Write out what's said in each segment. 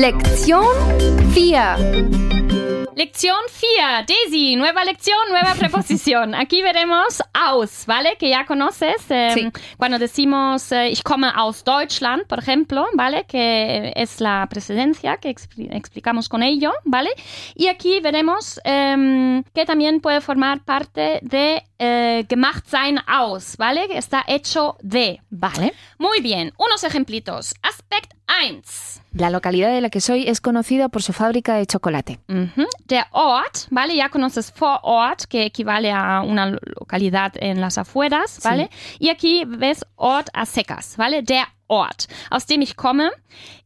Lección 4. Lección 4. Daisy, nueva lección, nueva preposición. Aquí veremos aus, ¿vale? Que ya conoces. Eh, Sí. Cuando decimos eh, ich komme aus Deutschland, por ejemplo, ¿vale? Que es la presidencia que expli- explicamos con ello, ¿vale? Y aquí veremos em, que también puede formar parte de eh, gemacht sein aus, ¿vale? Que está hecho de. Vale. Muy bien, unos ejemplitos. Aspekt 1. La localidad de la que soy es conocida por su fábrica de chocolate. Ujú. Der Ort, ¿vale? Ya conoces Vorort, que equivale a una lo- localidad en las afueras, ¿vale? Y aquí ves Ort a secas, ¿vale? Der Ort, aus dem ich komme,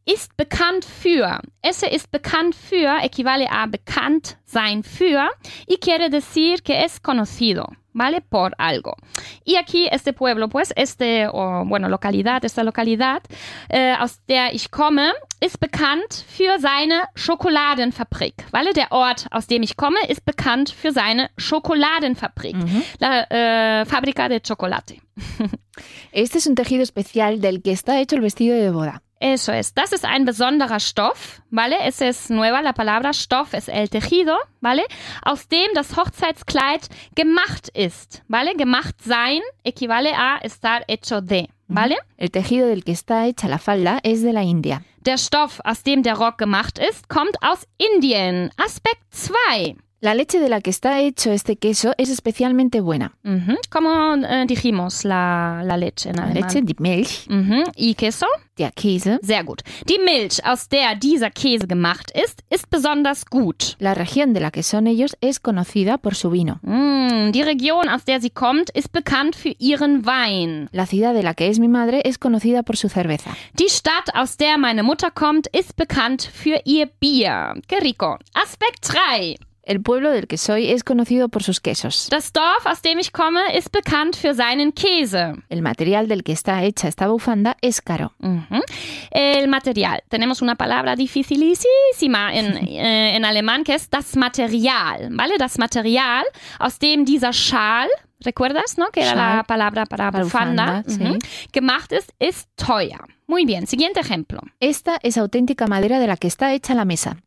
ist bekannt für. Ese ist bekannt für equivale a bekannt sein für y quiere decir que es conocido. ¿Vale? Por algo. Y aquí este pueblo, pues, este, o, bueno, localidad, esta localidad, äh, aus der ich komme, ist bekannt für seine Schokoladenfabrik. Weil der Ort, aus dem ich komme, ist bekannt für seine Schokoladenfabrik. La äh, Fábrica de Chocolate. Este es un tejido especial del que está hecho el vestido de boda. Eso es. Das ist ein besonderer Stoff, ¿vale? Ese es nueva, la palabra Stoff es el tejido, ¿vale? Aus dem das Hochzeitskleid gemacht ist, ¿vale? Gemacht sein equivale a estar hecho de, ¿vale? El tejido del que está hecha la falda es de la India. Der Stoff, aus dem der Rock gemacht ist, kommt aus Indien. Aspekt 2. La leche de la que está hecho este queso es especialmente buena. Mhm. ¿Cómo äh, dijimos la, la leche en La alemán? leche, die Milch, Mhm. Y queso? der Käse. Sehr gut. Die Milch, aus der dieser Käse gemacht ist, ist besonders gut. La región de la que son ellos es conocida por su vino. Mm, die Region, aus der sie kommt, ist bekannt für ihren Wein. La ciudad de la que es mi madre es conocida por su cerveza. Die Stadt, aus der meine Mutter kommt, ist bekannt für ihr Bier. Qué rico. Aspekt 3. El pueblo del que soy es conocido por sus quesos. Das Dorf, aus dem ich komme, ist bekannt für seinen Käse. El material del que está hecha esta bufanda es caro. Ujú. El material. Tenemos una palabra dificilísima en, äh, en alemán que es das Material, ¿vale? Das Material, aus dem dieser Schal, ¿recuerdas, no? Que era la Schal. palabra para, bufanda, bufanda, ujú, gemacht ist, ist teuer. Muy bien, siguiente ejemplo. Esta es auténtica madera de la que está hecha la mesa.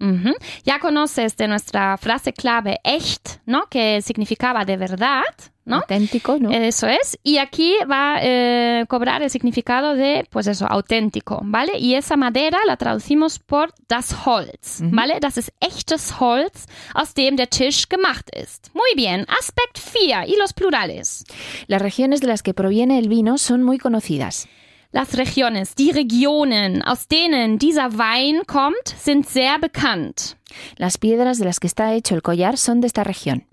Ya conoces de nuestra frase clave echt, ¿no? Que significaba de verdad, ¿no? Auténtico, ¿no? Eso es. Y aquí va a eh, cobrar el significado de, pues eso, auténtico, ¿vale? Y esa madera la traducimos por das Holz, ¿vale? Das ist echtes Holz, aus dem der Tisch gemacht ist. Muy bien. Aspekt 4 y los plurales. Las regiones de las que proviene el vino son muy conocidas. Las regiones, die Regionen, aus denen dieser Wein kommt, sind sehr bekannt. Las piedras de las que está hecho el collar son de esta región.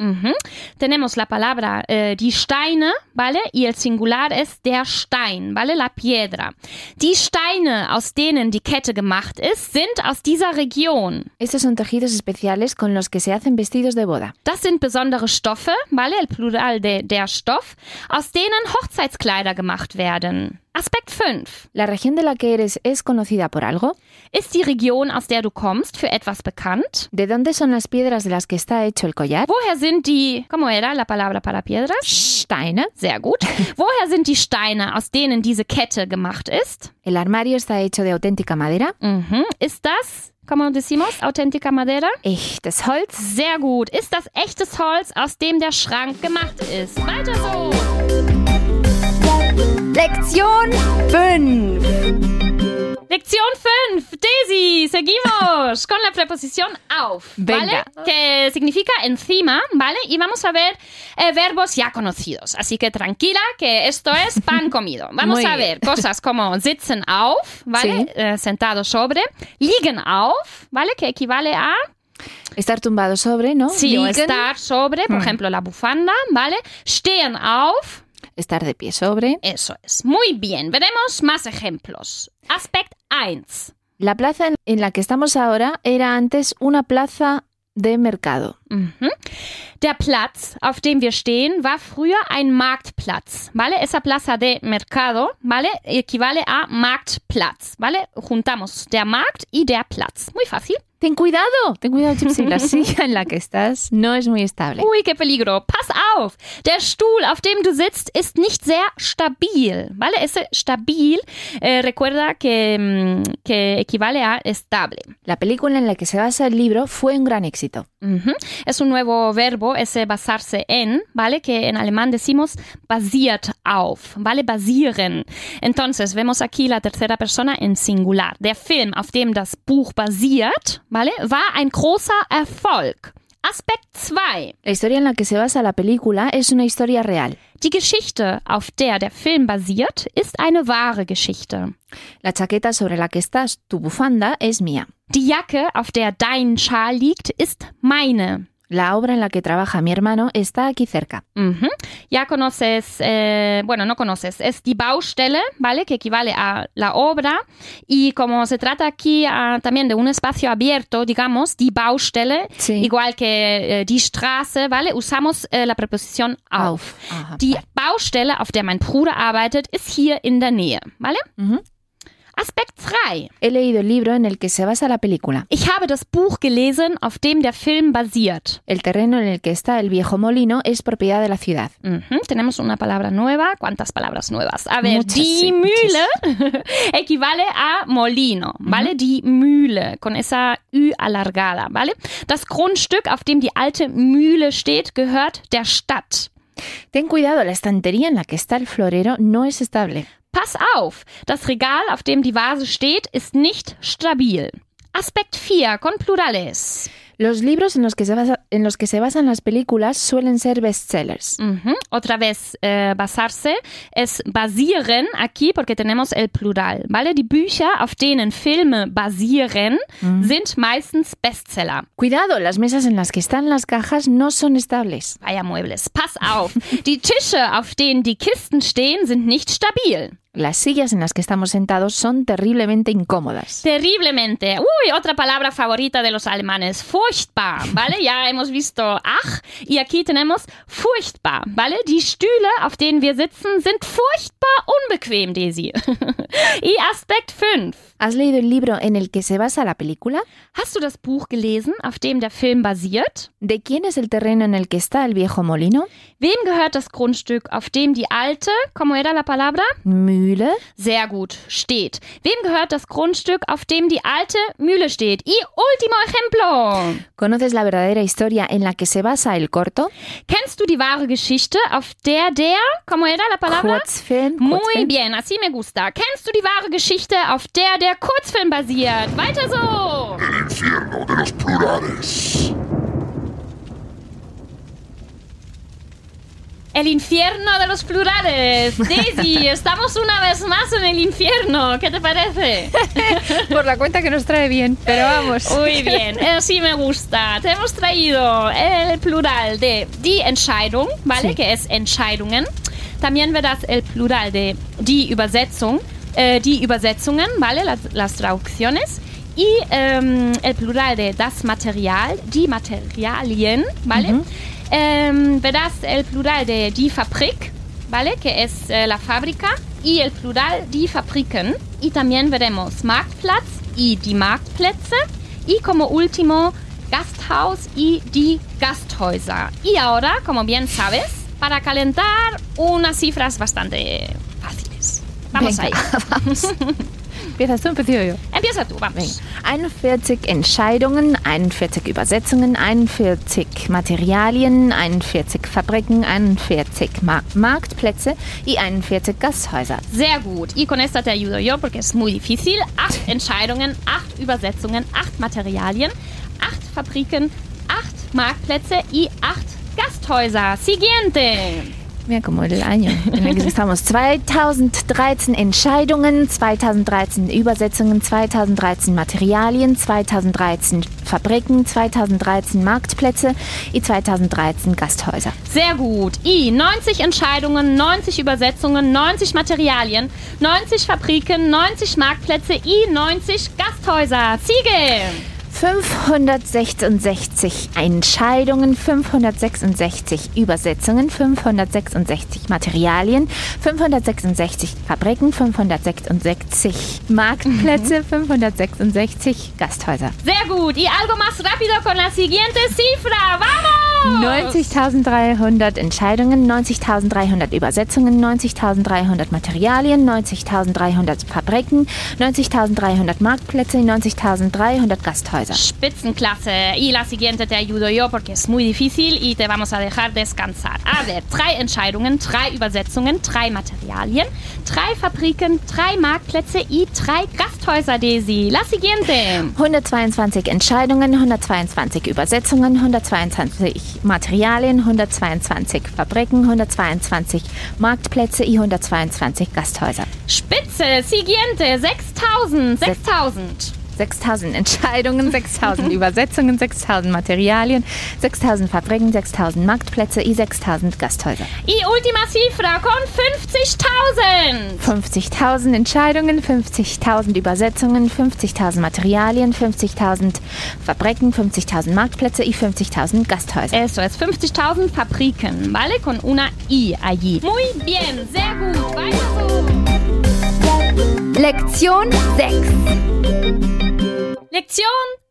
Tenemos la palabra eh, die Steine, ¿vale? Y el singular es der Stein, ¿vale? La piedra. Die Steine, aus denen die Kette gemacht ist, sind aus dieser Region. Estos son tejidos especiales con los que se hacen vestidos de boda. Das sind besondere Stoffe, ¿vale? El plural de der Stoff, aus denen Hochzeitskleider gemacht werden. Aspekt 5. La región de la que eres es conocida por algo. Ist die Region, aus der du kommst, für etwas bekannt? ¿De dónde son las piedras de las que está hecho el collar? Woher sind die, ¿cómo era la palabra para piedras? Steine. Sehr gut. Woher sind die Steine, aus denen diese Kette gemacht ist? El armario está hecho de auténtica madera. Mhm. Ist das, como decimos, auténtica madera? Echtes Holz. Sehr gut. Ist das echtes Holz, aus dem der Schrank gemacht ist? Weiter so. Lección 5. Lección 5. Daisy, seguimos con la preposición auf, ¿vale? Venga. Que significa encima, ¿vale? Y vamos a ver eh, verbos ya conocidos. Así que tranquila, que esto es pan comido. Vamos Muy a bien. ver cosas como sitzen auf, ¿vale? Sí. Eh, sentado sobre. Liegen auf, ¿vale? Que equivale a Estar tumbado sobre, ¿no? Sí, o estar sobre, por Mm. ejemplo, la bufanda, ¿vale? Stehen auf, Estar de pie sobre. eso es. Muy bien, veremos más ejemplos. Aspekt 1. La plaza en- en la que estamos ahora era antes una plaza de mercado. Mhm. Der Platz, auf dem wir stehen, war früher ein Marktplatz, ¿vale? Esa plaza de mercado, ¿vale? Equivale a Marktplatz, ¿vale? Juntamos der Markt y der Platz. Muy fácil. Ten cuidado, ten cuidado, Gypsy. La silla en la que estás no es muy estable. Ui, qué peligro. Pass auf. Der Stuhl, auf dem du sitzt, ist nicht sehr stabil. ¿Vale? Ese stabil eh, recuerda que, mm, que equivale a estable. La película en la que se basa el libro fue un gran éxito. Es un nuevo verbo, ese basarse en, ¿vale? Que en alemán decimos basiert auf, ¿vale? Basieren. Entonces, vemos aquí la tercera persona en singular. Der Film, auf dem das Buch basiert, ¿vale? War ein großer Erfolg. Aspekt 2. La historia en la que se basa la película es una historia real. Die Geschichte, auf der der Film basiert, ist eine wahre Geschichte. La chaqueta sobre la que estás, tu bufanda, es mía. Die Jacke, auf der dein Schal liegt, ist meine. La obra en la que trabaja mi hermano está aquí cerca. Ya conoces, eh, bueno, no conoces, es die Baustelle, ¿vale? Que equivale a la obra. Y como se trata aquí ah, también de un espacio abierto, digamos, die Baustelle, Sí. igual que eh, die Straße, ¿vale? Usamos eh, la preposición auf. Ajá, Die. Baustelle, auf der mein Bruder arbeitet, ist hier in der Nähe, ¿vale? Ujú. Aspekt 3. He leído el libro en el que se basa la película. Ich habe das Buch gelesen, auf dem der Film basiert. El terreno en el que está el viejo molino es propiedad de la ciudad. Ujú, Tenemos una palabra nueva. ¿Cuántas palabras nuevas? A ver, Muchas, die sí, Mühle equivale a molino, ¿vale? Die Mühle, con esa Ü alargada, ¿vale? Das Grundstück, auf dem die alte Mühle steht, gehört der Stadt. Ten cuidado, la estantería en la que está el florero no es estable. Pass auf, das Regal, auf dem die Vase steht, ist nicht stabil. Aspekt 4, con plurales. Los libros en los que se, basa- en los que se basan las películas suelen ser bestsellers. Ujú. Otra vez, eh, basarse es basieren aquí porque tenemos el plural, ¿vale? Die Bücher, auf denen Filme basieren, sind meistens Bestseller. Cuidado, las mesas en las que están las cajas no son estables. Vaya muebles. Pass auf. Die Tische, auf denen die Kisten stehen, sind nicht stabil. Las sillas en las que estamos sentados son terriblemente incómodas. Terriblemente. Uy, otra palabra favorita de los alemanes. Furchtbar, ¿vale? Ya hemos visto ach y aquí tenemos furchtbar, ¿vale? Die Stühle, auf denen wir sitzen, sind furchtbar unbequem, Daisy. y Aspekt 5. ¿Has leído el libro en el que se basa la película? Hast du das Buch gelesen, auf dem der Film basiert? ¿De quién es el terreno en el que está el viejo molino? Wem gehört das Grundstück, auf dem die alte, como era la palabra? Mühle. Sehr gut, steht. Wem gehört das Grundstück, auf dem die alte Mühle steht? Y último ejemplo. ¿Conoces la verdadera historia en la que se basa el corto? Kennst du die wahre Geschichte, auf der der, como era la palabra? Kurzfilm. Muy Kurzfilm. bien, así me gusta. Kennst du die wahre Geschichte, auf der der Kurzfilm basiert? Weiter so. El infierno de los plurales. El infierno de los plurales. Daisy, estamos una vez más en el infierno. ¿Qué te parece? Por la cuenta que nos trae bien, pero vamos. Muy bien, así me gusta. Te hemos traído el plural de die Entscheidung, ¿vale? Sí. Que es Entscheidungen. También verás el plural de die Übersetzung, eh, die Übersetzungen, ¿vale? Las, las traducciones. Y em, el plural de das Material, die Materialien, ¿vale? Em, verás el plural de die Fabrik, ¿vale? Que es eh, la fábrica. Y el plural die Fabriken. Y también veremos Marktplatz y die Marktplätze. Y como último, Gasthaus y die Gasthäuser. Y ahora, como bien sabes, para calentar unas cifras bastante. Vamos Venga, ahí. Empiezas tú, empiezo yo. Empieza tú, vamos. Venga. 41 Entscheidungen, 41 Übersetzungen, 41 Materialien, 41 Fabriken, 41 Mar Marktplätze y 41 Gasthäuser. Sehr gut. Y con esta te ayudo yo porque es muy difícil. Acht Entscheidungen, acht Übersetzungen, acht Materialien, acht Fabriken, acht Marktplätze y acht Gasthäuser. Siguiente. Mira, como el año en el que estamos. 2013 Entscheidungen, 2013 Übersetzungen, 2013 Materialien, 2013 Fabriken, 2013 Marktplätze y 2013 Gasthäuser. Sehr gut. I, 90 Entscheidungen, 90 Übersetzungen, 90 Materialien, 90 Fabriken, 90 Marktplätze, I, 90 Gasthäuser. Ziege. 566 Entscheidungen, 566 Übersetzungen, 566 Materialien, 566 Fabriken, 566 Marktplätze, 566 Gasthäuser. Sehr gut. Y algo más rápido con la siguiente cifra. ¡Vamos! 90.300 Entscheidungen, 90.300 Übersetzungen, 90.300 Materialien, 90.300 Fabriken, 90.300 Marktplätze, 90.300 Gasthäuser. Spitzenklasse. Y la siguiente te ayudo yo porque es muy difícil y te vamos a dejar descansar. A ver, drei Entscheidungen, drei Übersetzungen, drei Materialien, drei Fabriken, drei Marktplätze y drei Gasthäuser, Daisy. La siguiente. 122 Entscheidungen, 122 Übersetzungen, 122 Materialien, 122 Fabriken, 122 Marktplätze y 122 Gasthäuser. Spitze. Siguiente. 6000. 6000. 6000 Entscheidungen, 6000 Übersetzungen, 6000 Materialien, 6000 Fabriken, 6000 Marktplätze y 6000 Gasthäuser. Y última cifra con 50.000. 50.000 Entscheidungen, 50.000 Übersetzungen, 50.000 Materialien, 50.000 Fabriken, 50.000 Marktplätze y 50.000 Gasthäuser. Eso es 50.000 Fabriken, ¿vale? Con una I allí. Muy bien, sehr gut. Weiter so. Lektion 6. Lección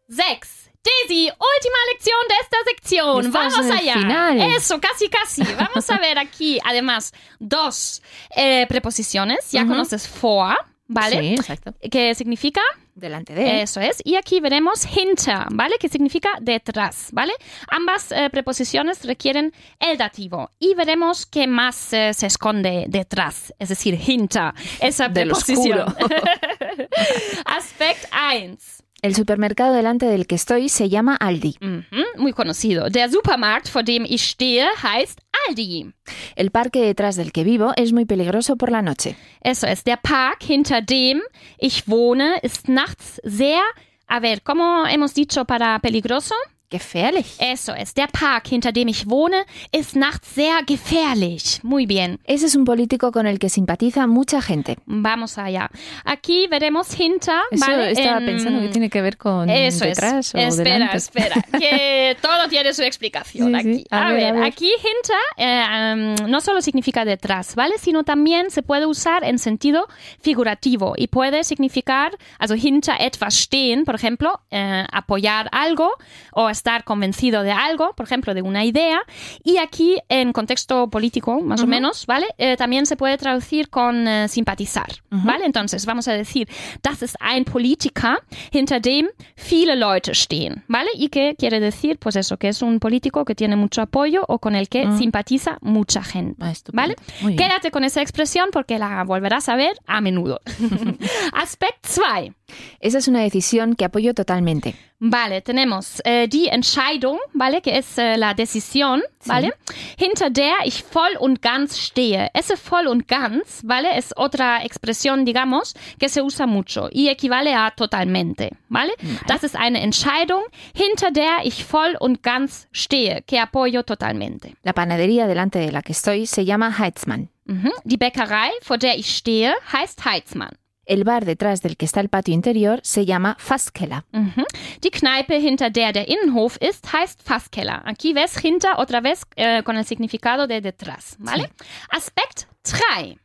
6. Daisy, última lección de esta sección. Estamos Vamos allá. final. Eso, casi, casi. Vamos a ver aquí, además, dos eh, preposiciones. Ya conoces for, ¿vale? Sí, exacto. ¿Qué significa? Delante de. Eso es. Y aquí veremos hinter, ¿vale? Que significa detrás, ¿vale? Ambas eh, preposiciones requieren el dativo. Y veremos qué más eh, se esconde detrás, es decir, hinter, esa Del preposición. oscuro. Aspekt 1. El supermercado delante del que estoy se llama Aldi. Mhm, muy conocido. Der Supermarkt, vor dem ich stehe, heißt Aldi. El parque detrás del que vivo es muy peligroso por la noche. Eso es. Der Park, hinter dem ich wohne, ist nachts sehr. A ver, ¿cómo hemos dicho para peligroso? Gefährlich. Eso es. Der Park, hinter dem ich wohne, ist nachts sehr gefährlich. Muy bien. Ese es un político con el que simpatiza mucha gente. Vamos allá. Aquí veremos hinter. Eso ¿vale? estaba En- pensando que tiene que ver con Eso detrás es. o espera, delante. espera. Que todo tiene su explicación Sí, aquí. sí. A A, ver, ver, a aquí hinter eh, um, no solo significa detrás, ¿vale? Sino también se puede usar en sentido figurativo y puede significar, also hinter etwas stehen, por ejemplo, eh, apoyar algo o estar convencido de algo, por ejemplo, de una idea. Y aquí, en contexto político, más o menos, ¿vale? Eh, también se puede traducir con eh, simpatizar, ¿vale? Entonces, vamos a decir, das ist ein Politiker, hinter dem viele Leute stehen, ¿vale? Y que quiere decir, pues eso, que es un político que tiene mucho apoyo o con el que simpatiza mucha gente. Ah. ¿Vale? Muy bien. Quédate con esa expresión porque la volverás a ver a menudo. Aspekt 2. Esa es una decisión que apoyo totalmente. Vale, tenemos eh, die Entscheidung, ¿vale? Que es eh, la decisión, ¿vale? Hinter der ich voll und ganz stehe. Ese voll und ganz, ¿vale? Es otra expresión, digamos, que se usa mucho y equivale a totalmente, ¿vale? Das ist eine Entscheidung, hinter der ich voll und ganz stehe, que apoyo totalmente. La panadería delante de la que estoy se llama Heitzmann. Mhm. Die Bäckerei, vor der ich stehe, heißt Heizmann. El bar detrás del que está el patio interior se llama Fasskeller. Mhm. Die Kneipe, hinter der der Innenhof ist, heißt Fasskeller. Aquí ves hinter otra vez eh, con el significado de detrás, ¿vale? Aspekt 3.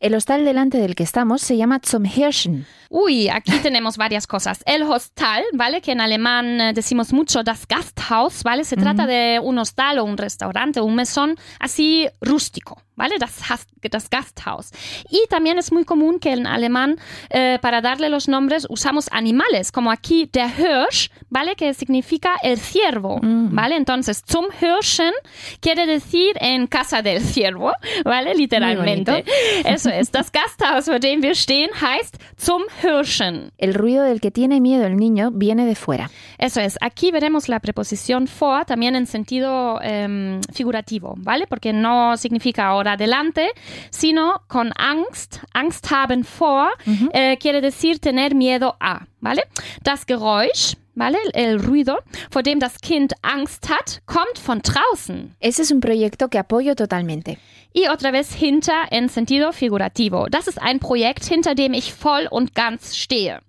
El hostal delante del que estamos se llama Zum Hirschen. Uy, aquí tenemos varias cosas. El hostal, ¿vale? Que en alemán eh, decimos mucho das Gasthaus, ¿vale? Se trata de un hostal o un restaurante, un mesón así rústico, ¿vale? Das, das Gasthaus. Y también es muy común que en alemán, eh, para darle los nombres, usamos animales, como aquí der Hirsch, ¿vale? Que significa el ciervo, ¿vale? Entonces, zum Hirschen quiere decir en casa del ciervo, ¿vale? Literalmente. Eso es. Das Gasthaus, vor dem wir stehen, heißt zum Hirschen. El ruido del que tiene miedo el niño viene de fuera. Eso es. Aquí veremos la preposición vor también en sentido em, figurativo, ¿vale? Porque no significa ahora delante, sino con Angst. Angst haben vor eh, quiere decir tener miedo a, ¿vale? Das Geräusch, ¿vale? El ruido, vor dem das Kind Angst hat, kommt von draußen. Ese es un proyecto que apoyo totalmente. Y otra vez hinter en sentido figurativo. Das ist ein Projekt, hinter dem ich voll und ganz stehe.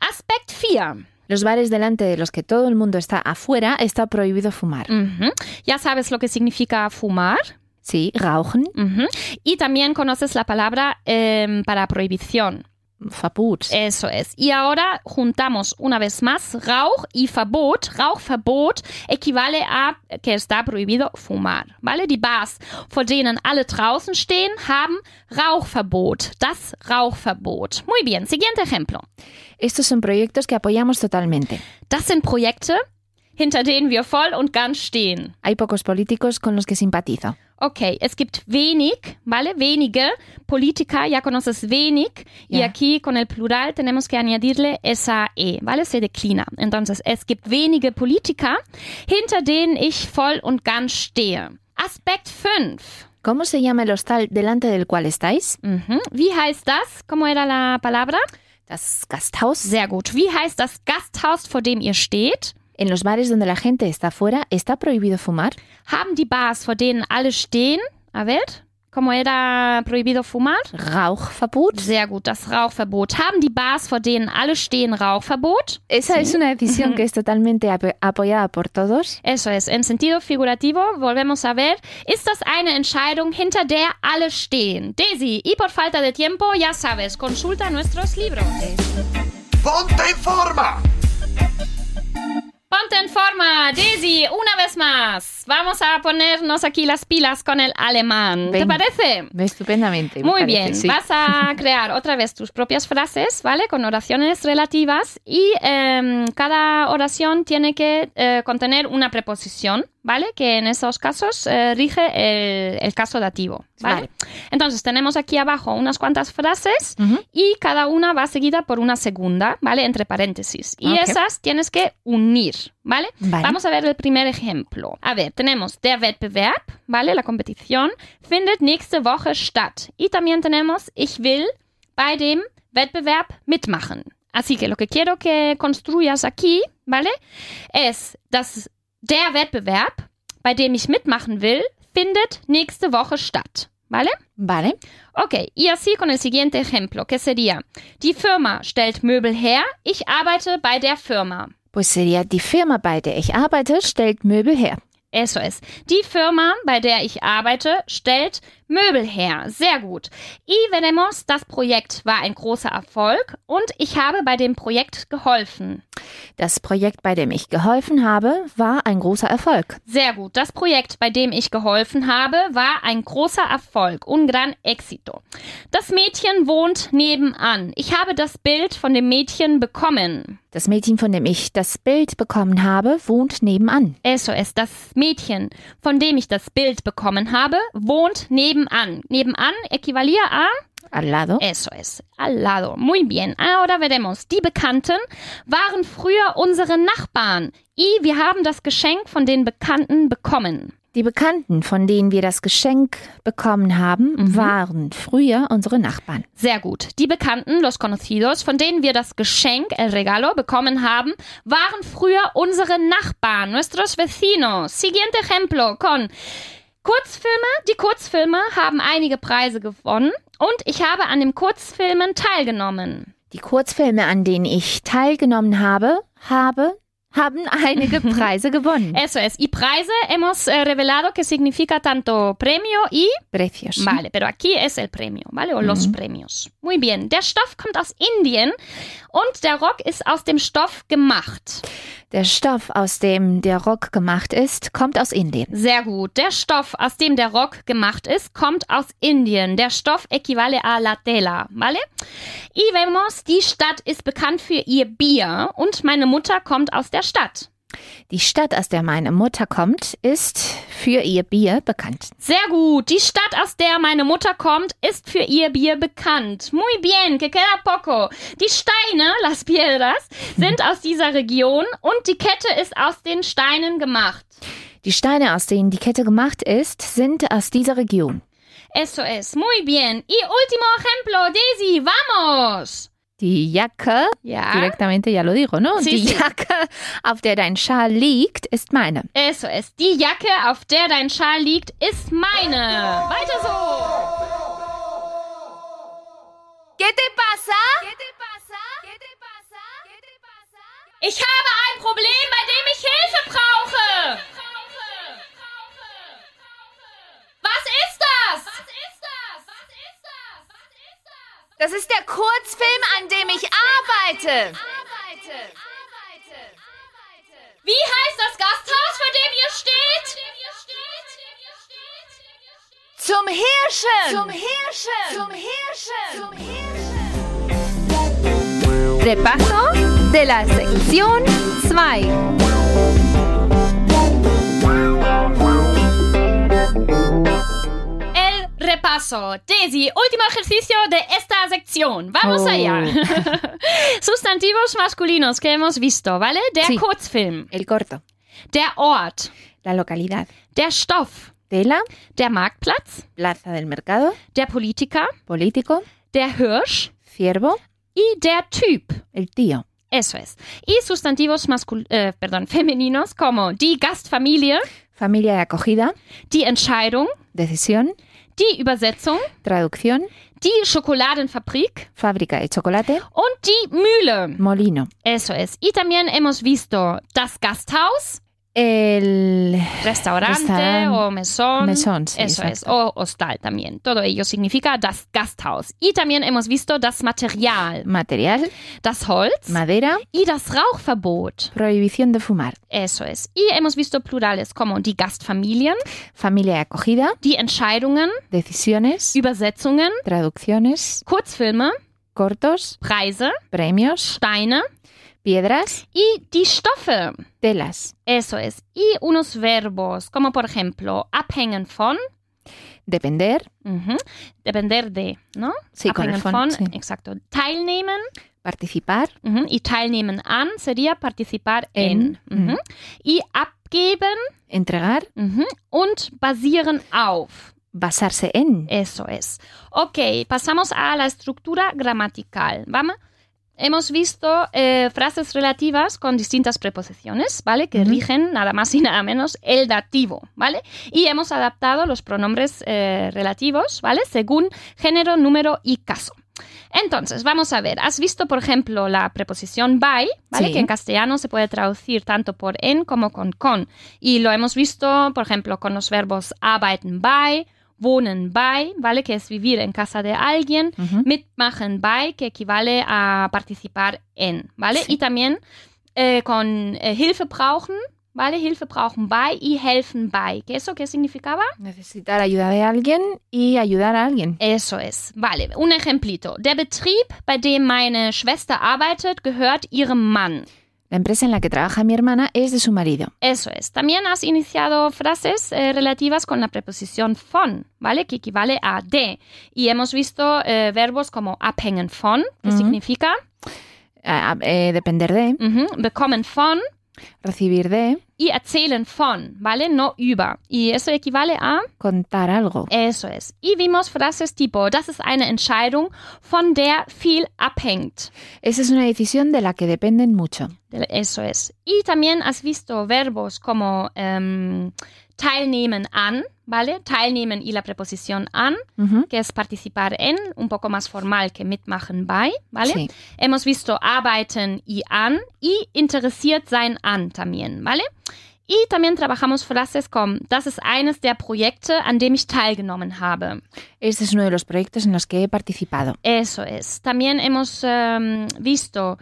Aspekt 4. Los bares delante de los que todo el mundo está afuera está prohibido fumar. Ya sabes lo que significa fumar. Sí, rauchen. Y también conoces la palabra em, para prohibición. Verbot. Eso es. Y ahora juntamos una vez más Rauch y Verbot. Rauchverbot equivale a que está prohibido fumar. ¿Vale? Die Bars, vor denen alle draußen stehen, haben Rauchverbot. Das Rauchverbot. Muy bien. Siguiente ejemplo. Estos son proyectos que apoyamos totalmente. Das sind Projekte, hinter denen wir voll und ganz stehen. Hay pocos políticos con los que simpatizo. Ok, es gibt wenig, ¿vale? Wenige Politiker, ya conoces wenig, y Ya. aquí con el plural tenemos que añadirle esa E, ¿vale? Se declina. Entonces, es gibt wenige Politiker, hinter denen ich voll und ganz stehe. Aspekt 5. ¿Cómo se llama el hostal delante del cual estáis? Mhm. Wie heißt das? ¿Cómo era la palabra? Das Gasthaus. Sehr gut. Wie heißt das Gasthaus, vor dem ihr steht? En los bares donde la gente está afuera, ¿está prohibido fumar? Haben die Bars, vor denen alle stehen? A ver, ¿cómo era prohibido fumar? Rauchverbot. Sehr gut, das Rauchverbot. Haben die Bars, vor denen alle stehen, Rauchverbot? Esa es una decisión que es totalmente apo- apoyada por todos. Eso es, en sentido figurativo, volvemos a ver, ist das eine Entscheidung, hinter der alle stehen? Daisy, y por falta de tiempo, ya sabes, consulta nuestros libros. ¡Ponte en forma! Ponte en forma, Daisy, una vez más. Vamos a ponernos aquí las pilas con el alemán. ¿Te Venga. parece? Estupendamente. me Muy parece, bien, sí. vas a crear otra vez tus propias frases, ¿vale? Con oraciones relativas y em, cada oración tiene que eh, contener una preposición, ¿vale? Que en esos casos eh, rige el, el caso dativo, ¿vale? Vale. Entonces tenemos aquí abajo unas cuantas frases y cada una va seguida por una segunda, ¿vale? Entre paréntesis. Y esas tienes que unir, ¿vale? Vale. Vamos a ver el primer ejemplo. A ver, tenemos der Wettbewerb, ¿vale? La competición findet nächste Woche statt. Y también tenemos ich will bei dem Wettbewerb mitmachen. Así que lo que quiero que construyas aquí, ¿vale? Es, dass der Wettbewerb, bei dem ich mitmachen will, findet nächste Woche statt. ¿Vale? Vale. Ok, y así con el siguiente ejemplo, que sería, die Firma stellt Möbel her, ich arbeite bei der Firma. Pues sería die Firma, bei der ich arbeite, stellt Möbel her. Eso es. Die Firma, bei der ich arbeite, stellt Möbel her. Sehr gut. Y veremos, das Projekt war ein großer Erfolg und ich habe bei dem Projekt geholfen. Das Projekt, bei dem ich geholfen habe, war ein großer Erfolg. Sehr gut. Das Projekt, bei dem ich geholfen habe, war ein großer Erfolg. Un gran éxito. Das Mädchen wohnt nebenan. Ich habe das Bild von dem Mädchen bekommen. Das Mädchen, von dem ich das Bild bekommen habe, wohnt nebenan. Eso es, das Mädchen, von dem ich das Bild bekommen habe, wohnt nebenan. Nebenan equivalía a Al lado. Eso es, al lado. Muy bien. Ahora veremos. Die Bekannten waren früher unsere Nachbarn. Y wir haben das Geschenk von den Bekannten bekommen. Die Bekannten, von denen wir das Geschenk bekommen haben, waren früher unsere Nachbarn. Sehr gut. Die Bekannten, los conocidos, von denen wir das Geschenk, el regalo, bekommen haben, waren früher unsere Nachbarn, nuestros vecinos. Siguiente ejemplo con Kurzfilme. Die Kurzfilme haben einige Preise gewonnen und ich habe an den Kurzfilmen teilgenommen. Die Kurzfilme, an denen ich teilgenommen habe, habe haben einige Preise gewonnen. Eso es. Y preise hemos eh, revelado que significa tanto premio y Precios. Vale, pero aquí es el premio, ¿vale? O los premios. Muy bien. Der Stoff kommt aus Indien und der Rock ist aus dem Stoff gemacht. Der Stoff, aus dem der Rock gemacht ist, kommt aus Indien. Sehr gut. Der Stoff, aus dem der Rock gemacht ist, kommt aus Indien. Der Stoff equivale a la tela, ¿vale? Y vemos, die Stadt ist bekannt für ihr Bier und meine Mutter kommt aus der Stadt. Die Stadt, aus der meine Mutter kommt, ist für ihr Bier bekannt. Sehr gut. Die Stadt, aus der meine Mutter kommt, ist für ihr Bier bekannt. Muy bien, que queda poco. Die Steine, las piedras, sind aus dieser Region und die Kette ist aus den Steinen gemacht. Die Steine, aus denen die Kette gemacht ist, sind aus dieser Region. Eso es. Muy bien. Y último ejemplo, Daisy, vamos. Die Jacke, Ja. directamente ya lo digo, ¿no? Sí, die sí. Jacke, auf der dein Schal liegt, ist meine. Eso es. Die Jacke, auf der dein Schal liegt, ist meine. Weiter so. ¿Qué te pasa? ¿Qué te pasa? ¿Qué te pasa? ¿Qué te pasa? Ich habe ein Problem, bei dem ich Hilfe brauche. Was ist das? Das ist der Kurzfilm, an dem ich arbeite. Wie heißt das Gasthaus, vor dem ihr steht? Zum Hirschen. Zum Hirschen. Zum Hirschen. Repaso de la sección 2. Repaso. Daisy, último ejercicio de esta sección. Vamos Oh. allá. Sustantivos masculinos que hemos visto, ¿vale? Der Sí. Kurzfilm, El corto. der Ort, La localidad. der Stoff, Tela. der Marktplatz, Plaza del mercado. der Politiker, Político. der Hirsch Ciervo. y der Typ. El tío. Eso es. Y sustantivos mascul eh, perdón, femeninos como die Gastfamilie, Familia de acogida. die Entscheidung, Decisión. Die Übersetzung, Traducción. die Schokoladenfabrik Fábrica de chocolate. und die Mühle. Molino. Eso es. Y también hemos visto das Gasthaus, El restaurante Restaurant. o mesón. Mesón, sí, Eso es. exacto. O hostal también. Todo ello significa das Gasthaus. Y también hemos visto das Material, material. das Holz Madera. y das Rauchverbot. Prohibición de fumar. Eso es. Y hemos visto plurales como die Gastfamilien, Familia de acogida. die Entscheidungen, Decisiones. Übersetzungen, Traducciones. Kurzfilme, Cortos. Preise, Premios. Steine Piedras. y die Stoffe. Telas. Eso es. Y unos verbos, como por ejemplo, abhängen von, Depender. depender de, ¿no? Sí, con el abhängen von, sí. exacto. Teilnehmen Participar. y teilnehmen an sería participar en. En, ujú. Y abgeben Entregar. und basieren auf. Basarse en. Eso es. Ok, pasamos a la estructura gramatical. ¿Vamos? Hemos visto eh, frases relativas con distintas preposiciones, ¿vale? Que rigen nada más y nada menos el dativo, ¿vale? Y hemos adaptado los pronombres eh, relativos, ¿vale? Según género, número y caso. Entonces, vamos a ver. Has visto, por ejemplo, la preposición by, ¿vale? Sí. Que en castellano se puede traducir tanto por en como con con. Y lo hemos visto, por ejemplo, con los verbos arbeiten bei, wohnen bei, ¿vale? Que es vivir en casa de alguien, Ujú. mitmachen bei, que equivale a participar en, ¿vale? Sí. Y también eh, con eh, Hilfe brauchen, ¿vale? Hilfe brauchen bei y helfen bei. ¿Qué eso qué significaba? Necesitar ayuda de alguien y ayudar a alguien. Eso es. Vale, un ejemplito. Der Betrieb, bei dem meine Schwester arbeitet, gehört ihrem Mann. La empresa en la que trabaja mi hermana es de su marido. Eso es. También has iniciado frases eh, relativas con la preposición von, ¿vale? Que equivale a de. Y hemos visto eh, verbos como abhängen von, que significa eh, depender de. ujú, bekommen von Recibir de. Y erzählen von, ¿vale? No über. Y eso equivale a Contar algo. eso es. Y vimos frases tipo, das ist eine Entscheidung, von der viel abhängt. Esa es una decisión de la que dependen mucho. Eso es. Y también has visto verbos como em, teilnehmen an, ¿vale? Teilnehmen y la preposición an, Ujú. que es participar en, un poco más formal que mitmachen bei, ¿vale? Sí. Hemos visto arbeiten y an y interessiert sein an también, ¿vale? Y también trabajamos frases como, das ist eines der Projekte, an dem ich teilgenommen habe. Este es uno de los proyectos en los que he participado. Eso es. También hemos em, visto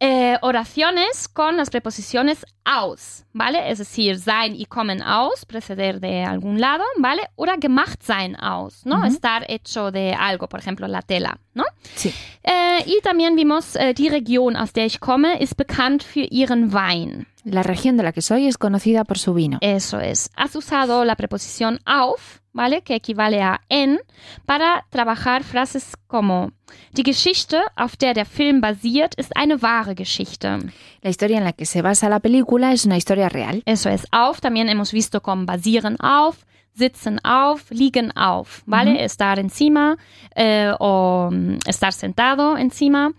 eh, oraciones con las preposiciones aus, ¿vale? Es decir, sein y kommen aus, preceder de algún lado, ¿vale? Oder gemacht sein aus, ¿no? Ujú. Estar hecho de algo, por ejemplo, la tela, ¿no? Sí. Eh, y también vimos, eh, die Region, aus der ich komme, ist bekannt für ihren Wein. La región de la que soy es conocida por su vino. Eso es. Has usado la preposición auf, ¿vale? Que equivale a en, para trabajar frases como Die Geschichte, auf der der Film basiert, ist eine wahre Geschichte. La historia en la que se basa la película es una historia real. Eso es. Auf también hemos visto con basieren auf, sitzen auf, liegen auf, ¿vale? Ujú. Estar encima eh, o mm, estar sentado encima.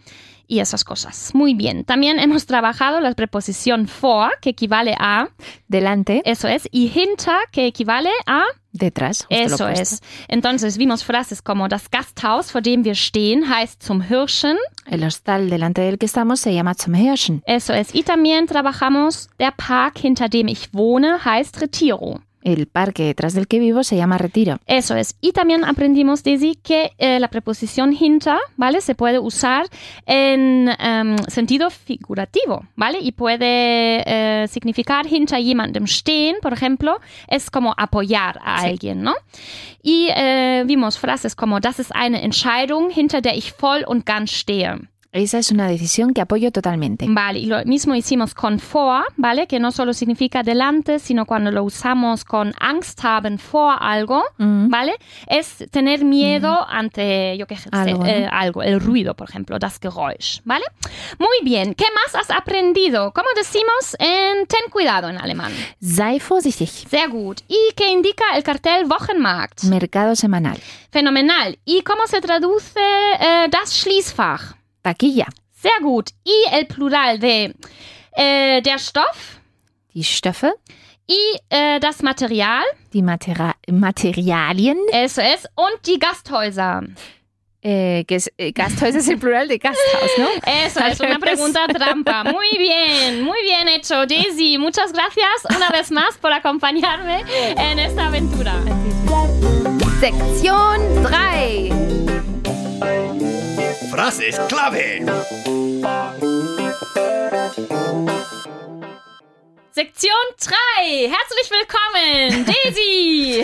Y esas cosas. Muy bien. También hemos trabajado la preposición vor, que equivale a, Delante, eso es, y hinter, que equivale a, detrás. eso es. Entonces vimos frases como das Gasthaus, vor dem wir stehen, heißt zum Hirschen. El hostal delante del que estamos se llama zum Hirschen. Eso es. Y también trabajamos der Park, hinter dem ich wohne, heißt Retiro. El parque detrás del que vivo se llama Retiro. Eso es. Y también aprendimos, Daisy, que eh, la preposición hinter, ¿vale? Se puede usar en em, sentido figurativo, ¿vale? Y puede eh, significar hinter jemandem stehen, por ejemplo, es como apoyar a Sí. alguien, ¿no? Y eh, vimos frases como, das ist eine Entscheidung, hinter der ich voll und ganz stehe. Esa es una decisión que apoyo totalmente. Vale, y lo mismo hicimos con vor, ¿vale? Que no solo significa delante, sino cuando lo usamos con Angst haben vor algo, Mm. ¿vale? Es tener miedo ante, yo qué sé, Algo, ¿no? eh, algo, el ruido, por ejemplo, das Geräusch, ¿vale? Muy bien, ¿qué más has aprendido? ¿Cómo decimos en ten cuidado en alemán? Sei vorsichtig. Sehr gut. ¿Y qué indica el cartel Wochenmarkt? Mercado semanal. Fenomenal. ¿Y cómo se traduce eh, das Schließfach? Taquilla. Sehr gut. Y el plural de äh, der Stoff Die Stoffe, y äh, das Material, die Matera Materialien, eso es, und die Gasthäuser. eh, que es, eh, Gasthäuser es el plural de Gasthaus, ¿no? Eso es una pregunta trampa. Muy bien, muy bien hecho, Daisy. Muchas gracias una vez más por acompañarme en esta aventura. Sektion 3. Frases clave. Sektion 3. Herzlich willkommen, Daisy.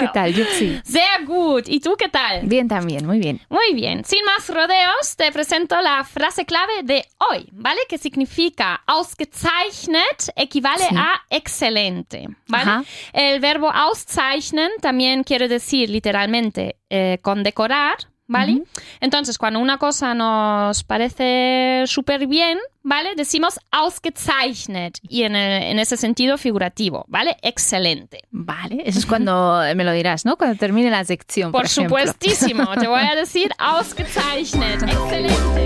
¿Qué tal, Yuxi? Sehr gut. ¿Y tú qué tal? Bien también, muy bien. Muy bien, sin más rodeos, te presento la frase clave de hoy, ¿vale? Que significa ausgezeichnet equivale Sí. a excelente, ¿vale? Ajá. El verbo auszeichnen también quiere decir literalmente eh, condecorar, ¿vale? Entonces, cuando una cosa nos parece súper bien, ¿vale? Decimos ausgezeichnet y en, el- en ese sentido figurativo, ¿vale? Excelente. Vale, eso es cuando me lo dirás, ¿no? Cuando termine la sección. Por, Por ejemplo. supuestísimo, te voy a decir ausgezeichnet, excelente.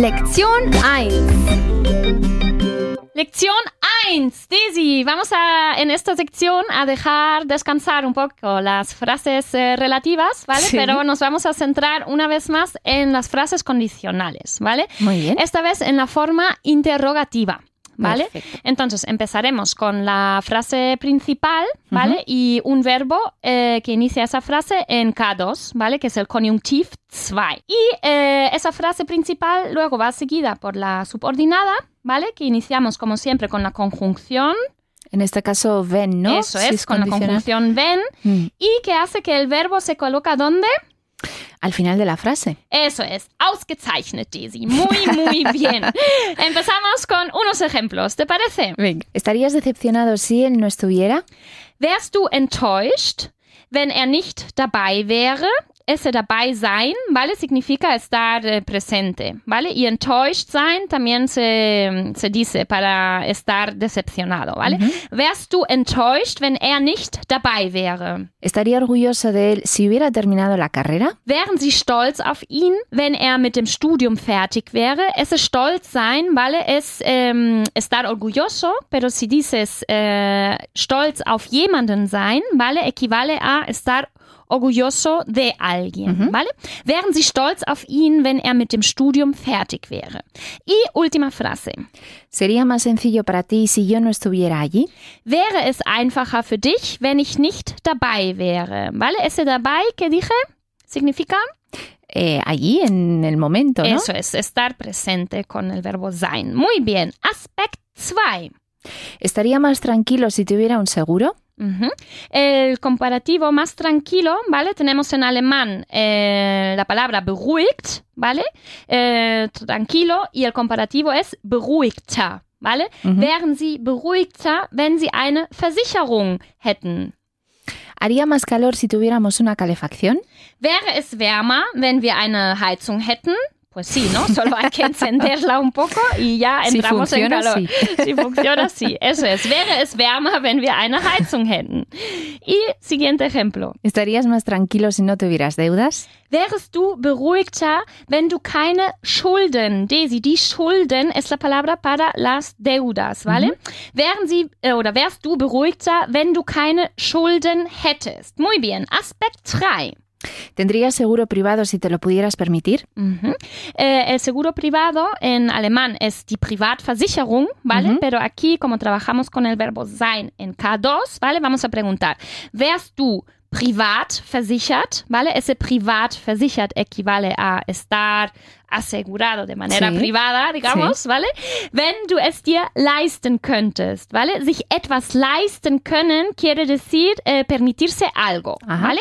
Lektion 1. Lección 1. Daisy, vamos a en esta sección a dejar descansar un poco las frases eh, relativas, ¿vale? Sí. Pero nos vamos a centrar una vez más en las frases condicionales, ¿vale? Muy bien. Esta vez en la forma interrogativa. ¿Vale? Perfecto. Entonces empezaremos con la frase principal, ¿vale? Y un verbo eh, que inicia esa frase en K2, ¿vale? Que es el conjunctiv 2. Y eh, esa frase principal luego va seguida por la subordinada, ¿vale? Que iniciamos como siempre con la conjunción. En este caso, ven, ¿no? Eso Si es, con la conjunción ven. Mm, Y que hace que el verbo se coloca ¿dónde? Al final de la frase. Eso es, ausgezeichnet, Daisy. Muy, muy bien. Empezamos con unos ejemplos, ¿te parece? Venga. ¿Estarías decepcionado si él no estuviera? Wärst du enttäuscht, wenn er nicht dabei wäre? Ese dabei sein, ¿vale? Significa estar eh, presente, ¿vale? Y enttäuscht sein también se, se dice para estar decepcionado, ¿vale? Wärst du enttäuscht, wenn er nicht dabei wäre? ¿Estaría orgulloso de él si hubiera terminado la carrera? Wären Sie stolz auf ihn, wenn er mit dem Studium fertig wäre? Ese stolz sein, ¿vale? Es ähm, estar orgulloso, pero si dices äh, stolz auf jemanden sein, ¿vale? Equivale a estar orgulloso de alguien, ¿vale? Wären Sie stolz auf ihn, wenn er mit dem Studium fertig wäre? Y última frase. ¿Sería más sencillo para ti si yo no estuviera allí? Wäre es einfacher für dich, wenn ich nicht dabei wäre? ¿Vale? Ese dabei que dije significa Eh, allí, en el momento, ¿no? Eso es, estar presente con el verbo sein. Muy bien. Aspekt 2. ¿Estaría más tranquilo si tuviera un seguro? Ujú. El comparativo más tranquilo, ¿vale? Tenemos en alemán eh, la palabra beruhigt, ¿vale? Eh, tranquilo y el comparativo es beruhigter, ¿vale? Wären Sie beruhigter, wenn Sie eine Versicherung hätten? ¿Haría más calor si tuviéramos una calefacción? Wäre es wärmer, wenn wir eine Heizung hätten? Pues sí, ¿no? Solo hay que encenderla un poco y ya Si entramos en funciona, calor. Si funciona, sí. Eso es. Wäre es wärmer, wenn wir eine Heizung hätten. Y siguiente ejemplo. ¿Estarías más tranquilo si no tuvieras deudas? Wärest du beruhigter, wenn du keine Schulden, Daisy, die Schulden es la palabra para las deudas, ¿vale? Wären sie, äh, oder wärst du beruhigter, wenn du keine Schulden hättest? Muy bien. Aspekt 3. ¿Tendrías seguro privado si te lo pudieras permitir? Eh, el seguro privado en alemán es die Privatversicherung, ¿vale? Pero aquí, como trabajamos con el verbo sein en K2, ¿vale? Vamos a preguntar, ¿wärst du privat versichert? ¿Vale? Ese privat versichert equivale a estar asegurado de manera Sí. privada, digamos, ¿vale? Wenn du es dir leisten könntest, ¿vale? Sich etwas leisten können quiere decir eh, permitirse algo, Ajá. ¿vale?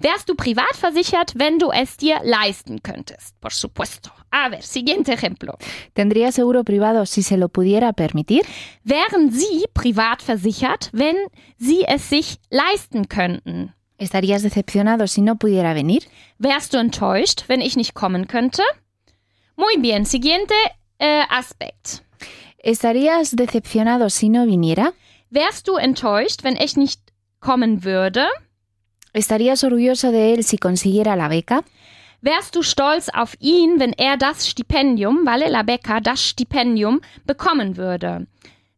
Wärst du privat versichert, wenn du es dir leisten könntest? Por supuesto. A ver, siguiente ejemplo. ¿Tendrías seguro privado si se lo pudiera permitir? Wären Sie privat versichert, wenn Sie es sich leisten könnten? ¿Estarías decepcionado si no pudiera venir? Wärst du enttäuscht, wenn ich nicht kommen könnte? Muy bien, siguiente eh, Aspekt. ¿Estarías decepcionado si no viniera? Wärst du enttäuscht, wenn ich nicht kommen würde? ¿Estarías orgulloso de él si consiguiera la beca? Wärst du stolz auf ihn, wenn er das Stipendium, Vale la Beca, das Stipendium bekommen würde?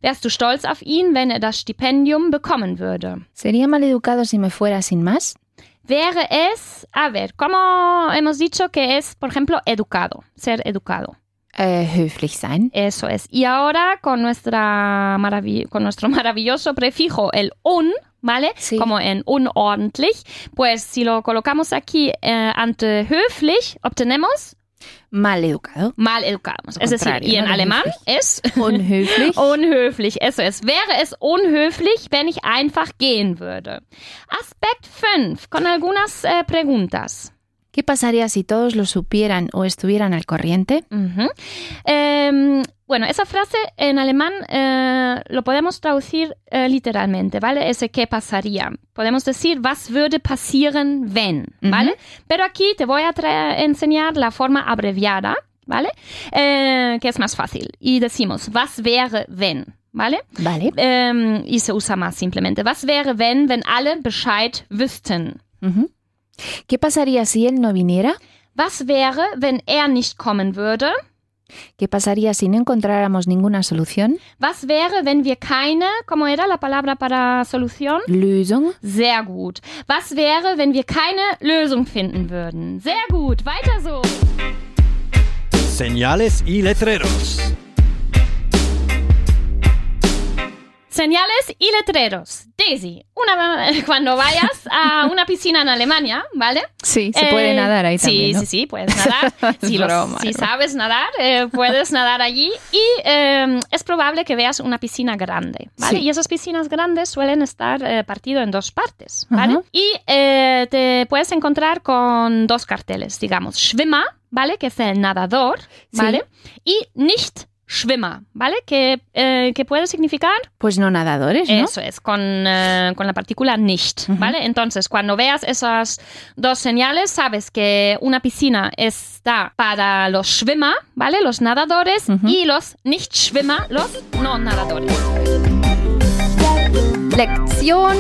Wärst du stolz auf ihn, wenn er das Stipendium bekommen würde? ¿Sería maleducado si me fuera sin más? Wäre es, a ver, ¿cómo hemos dicho que es, por ejemplo, educado? Ser educado. Eh, höflich sein. Eso es. Y ahora con, nuestra maravi- con nuestro maravilloso prefijo, el un, ¿vale? Sí. Como en unordentlich. Pues si lo colocamos aquí eh, ante höflich, obtenemos Mal educado. mal educados. Lo Es y en ¿no? alemán es Unhöflich. unhöflich. Eso es. Wäre es unhöflich, wenn ich einfach gehen würde. Aspekt 5, con algunas eh, preguntas. ¿Qué pasaría si todos lo supieran o estuvieran al corriente? Ujú. Em, bueno, esa frase en alemán eh, lo podemos traducir eh, literalmente, ¿vale? Ese qué pasaría. Podemos decir, was würde passieren, wenn, ¿vale? Pero aquí te voy a enseñar la forma abreviada, ¿vale? Eh, que es más fácil. Y decimos, was wäre, wenn, ¿vale? Vale. Ähm, y se usa más simplemente. Was wäre, wenn, wenn alle Bescheid wüssten? Ujú. ¿Qué pasaría si él no viniera? Was wäre, wenn er nicht kommen würde? ¿Qué pasaría si no encontráramos ninguna solución? Was wäre, wenn wir keine, ¿cómo era la palabra para solución? Lösung. Sehr gut. Was wäre, wenn wir keine Lösung finden würden? Sehr gut. Weiter so. Señales y letreros. Señales y letreros. Daisy, una, cuando vayas a una piscina en Alemania, ¿vale? Sí, se puede Eh, nadar ahí sí, también. ¿no? Sí, sí, puedes nadar. Si, los- sabes nadar, eh, puedes nadar allí y eh, es probable que veas una piscina grande, ¿vale? Sí. Y esas piscinas grandes suelen estar partido en dos partes, ¿vale? Ajá. Y te puedes encontrar con dos carteles, digamos, Schwimmer, ¿vale? Que es el nadador, Sí. ¿vale? Y nicht Schwimmer, ¿vale? Que, eh, que puede significar Pues no nadadores, ¿no? eso es, con, eh, con la partícula nicht, ¿vale? Entonces, cuando veas esas dos señales, sabes que una piscina está para los Schwimmer, ¿vale? Los nadadores, y los Nicht-Schwimmer, los no nadadores. Lektion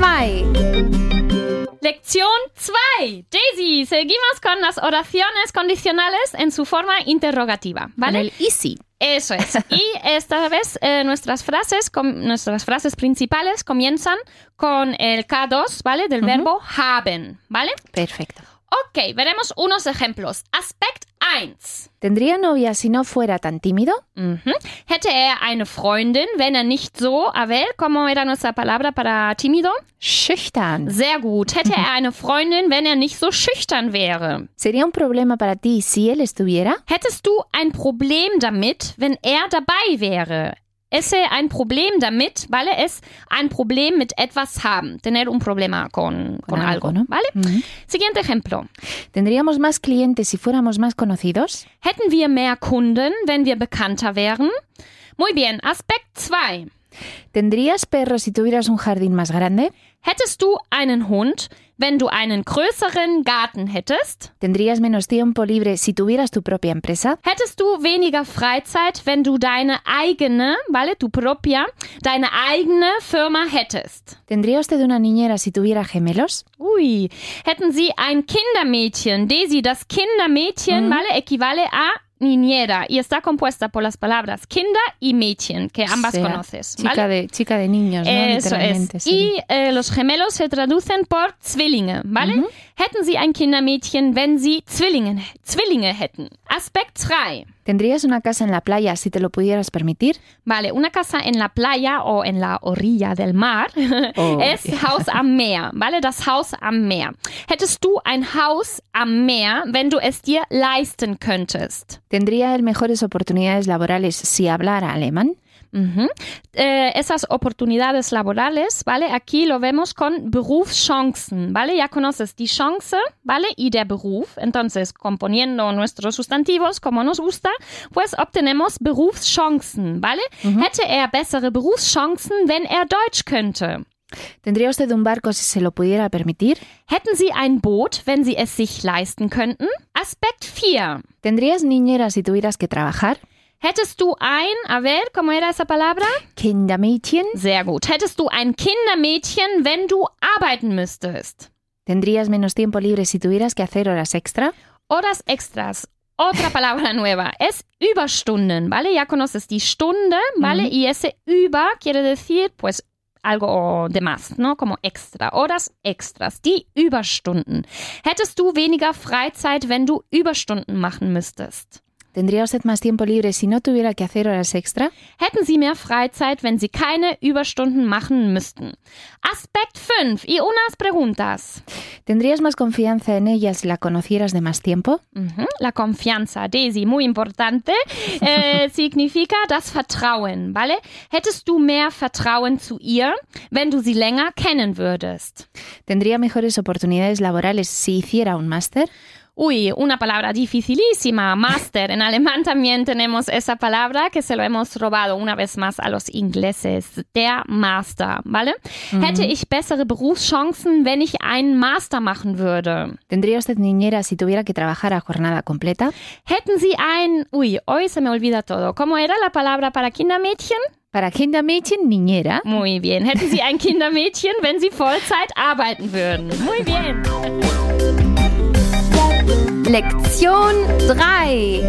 2. Lección 2. Daisy, seguimos con las oraciones condicionales en su forma interrogativa, Con ¿vale? el easy. Eso es. Y esta vez eh, nuestras frases, nuestras frases principales comienzan con el K2, ¿vale? Del verbo haben, ¿vale? Perfecto. Ok, veremos unos ejemplos. Aspekt 1. ¿Tendría novia si no fuera tan tímido? Mhm. Hätte er eine Freundin, wenn er nicht so, a ver, ¿cómo era nuestra palabra para tímido? Schüchtern. Sehr gut. Hätte er eine Freundin, wenn er nicht so schüchtern wäre? ¿Sería un problema para ti si él estuviera? Hättest du ein Problem damit, wenn er dabei wäre? Ese ein Problem damit, ¿vale? Es ein Problem mit etwas haben. Tener un problema con, con algo, algo, ¿no? ¿vale? Ujú. Siguiente ejemplo. ¿Tendríamos más clientes si fuéramos más conocidos? Hätten wir mehr Kunden, wenn wir bekannter wären? Muy bien. Aspekt 2. ¿Tendrías perros si tuvieras un jardín más grande? Hättest du einen Hund, wenn du einen größeren Garten hättest? ¿Tendrías menos tiempo libre si tuvieras tu propia empresa? Hättest du weniger Freizeit, wenn du deine eigene, vale, tu propia, deine eigene Firma hättest? ¿Tendría usted una niñera si tuviera gemelos? Ui, hätten Sie ein Kindermädchen, Daisy, das Kindermädchen, vale, equivale a niñera y está compuesta por las palabras kinder y Mädchen, que ambas Sea conoces, Chica de, chica de niños, ¿no? Eso Literalmente. es. sí. Y eh, los gemelos se traducen por Zwillinge, ¿vale? Hätten Sie ein Kindermädchen, wenn Sie Zwillinge, Zwillinge hätten. Aspekt 3. ¿Tendrías una casa en la playa si te lo pudieras permitir? Vale, una casa en la playa o en la orilla del mar Oh, es Haus am Meer, ¿vale? Das Haus am Meer. Hättest du ein Haus am Meer, wenn du es dir leisten könntest? ¿Tendría él mejores oportunidades laborales si hablara alemán? Ujú. Eh, esas oportunidades laborales, ¿vale? Aquí lo vemos con Berufschancen, ¿vale? Ya conoces die Chance, ¿vale? Y der Beruf. Entonces, componiendo nuestros sustantivos como nos gusta, pues obtenemos Berufschancen, ¿vale? Hätte er bessere Berufschancen, wenn er Deutsch könnte? ¿Tendría usted un barco si se lo pudiera permitir? Hätten Sie ein Boot, wenn Sie es sich leisten könnten? Aspekt 4. ¿Tendrías niñera si tuvieras que trabajar? Hättest du ein, a ver, ¿cómo era esa palabra? ¿Kindermädchen? Sehr gut. Hättest du ein Kindermädchen, wenn du arbeiten müsstest? ¿Tendrías menos tiempo libre si tuvieras que hacer horas extra? Horas extras. Otra palabra nueva es Überstunden, ¿vale? Ya conoces die Stunde, ¿vale? Y ese über quiere decir, pues, algo de más, ¿no? Como extra. Horas extras. Die Überstunden. Hättest du weniger Freizeit, wenn du Überstunden machen müsstest? ¿Tendría usted más tiempo libre si no tuviera que hacer horas extra? Hätten Sie mehr Freizeit, wenn Sie keine Überstunden machen müssten? Aspekt 5. Y unas preguntas. ¿Tendrías más confianza en ella si la conocieras de más tiempo? Ujú, La confianza, Daisy, muy importante, äh, significa das Vertrauen, ¿vale? Hättest du mehr Vertrauen zu ihr, wenn du sie länger kennen würdest? ¿Tendría mejores oportunidades laborales si hiciera un máster? Uy, una palabra dificilísima, Master. En alemán también tenemos esa palabra que se lo hemos robado una vez más a los ingleses. Der Master, ¿vale? Hätte ich bessere Berufschancen, wenn ich einen Master machen würde? ¿Tendría usted niñera si tuviera que trabajar a jornada completa? Hätten Sie ein, uy, hoy se me olvida todo. ¿Cómo era la palabra para Kindermädchen? Para Kindermädchen, niñera. Muy bien. Hätten Sie ein Kindermädchen, wenn Sie Vollzeit arbeiten würden? Muy bien. Lección 3.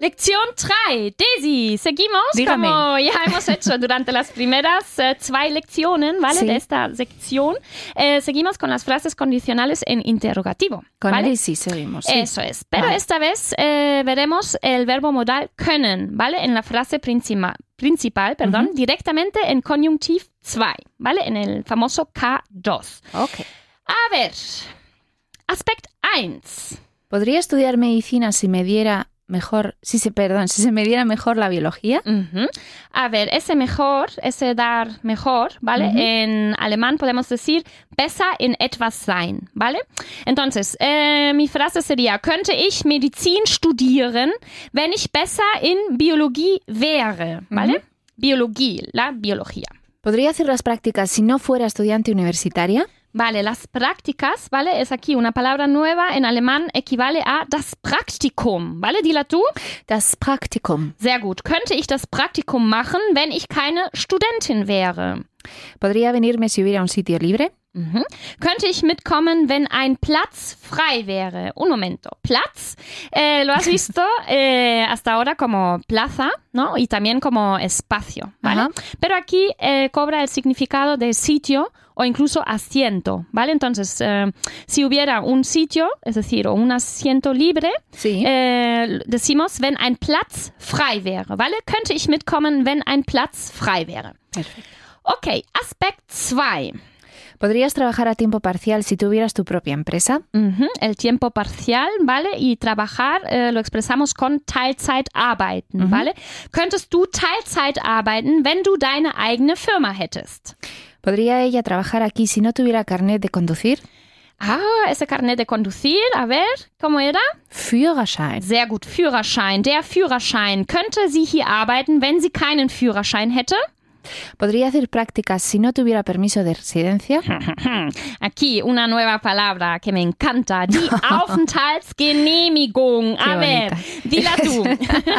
Lección 3. Daisy, seguimos Dígame. como ya hemos hecho durante las primeras eh, zwei Lecciones, ¿vale? Sí. De esta sección. Eh, seguimos con las frases condicionales en interrogativo. Con ¿vale? sí seguimos. sí. Eso es. Pero Vale. esta vez eh, veremos el verbo modal können, ¿vale? En la frase princima- principal, perdón, directamente en conjunctiv 2, ¿vale? En el famoso K2. Ok. A ver, aspect 1. ¿Podría estudiar medicina si me diera mejor, si se, perdón, si se me diera mejor la biología? Ujú. A ver, ese mejor, ese dar mejor, ¿vale? En alemán podemos decir besser in etwas sein, ¿vale? Entonces, eh, mi frase sería, könnte ich Medizin studieren, wenn ich besser in Biologie wäre, ¿vale? Biologie, la biología. ¿Podría hacer las prácticas si no fuera estudiante universitaria? Vale, las prácticas, ¿vale? Es aquí una palabra nueva en alemán, equivale a das Praktikum, ¿vale? Dila tú. Das Praktikum. Sehr gut. Könnte ich das Praktikum machen, wenn ich keine Studentin wäre? ¿Podría venirme si hubiera un sitio libre? Mhm. Könnte ich mitkommen, wenn ein Platz frei wäre? Un momento. Platz, eh, lo has visto eh, hasta ahora como plaza, ¿no? Y también como espacio, ¿vale? Ajá. Pero aquí eh, cobra el significado de sitio o incluso asiento, ¿vale? Entonces, eh, si hubiera un sitio, es decir, o un asiento libre, Sí. äh, decimos, wenn ein Platz frei wäre, ¿vale? Könnte ich mitkommen, wenn ein Platz frei wäre. Perfecto. Okay, Aspekt 2. ¿Podrías trabajar a tiempo parcial si tuvieras tu propia empresa? Mhm, el tiempo parcial, ¿vale? Y trabajar äh, lo expresamos con Teilzeit arbeiten, ¿vale? Könntest du Teilzeit arbeiten, wenn du deine eigene Firma hättest? ¿Podría ella trabajar aquí si no tuviera carnet de conducir? Ah, ese carnet de conducir, a ver, ¿cómo era? Führerschein. Sehr gut, Führerschein. Der Führerschein. Könnte sie hier arbeiten, wenn sie keinen Führerschein hätte? Podría hacer prácticas si no tuviera permiso de residencia. Aquí una nueva palabra que me encanta, die Aufenthaltsgenehmigung. A ver, dila tú.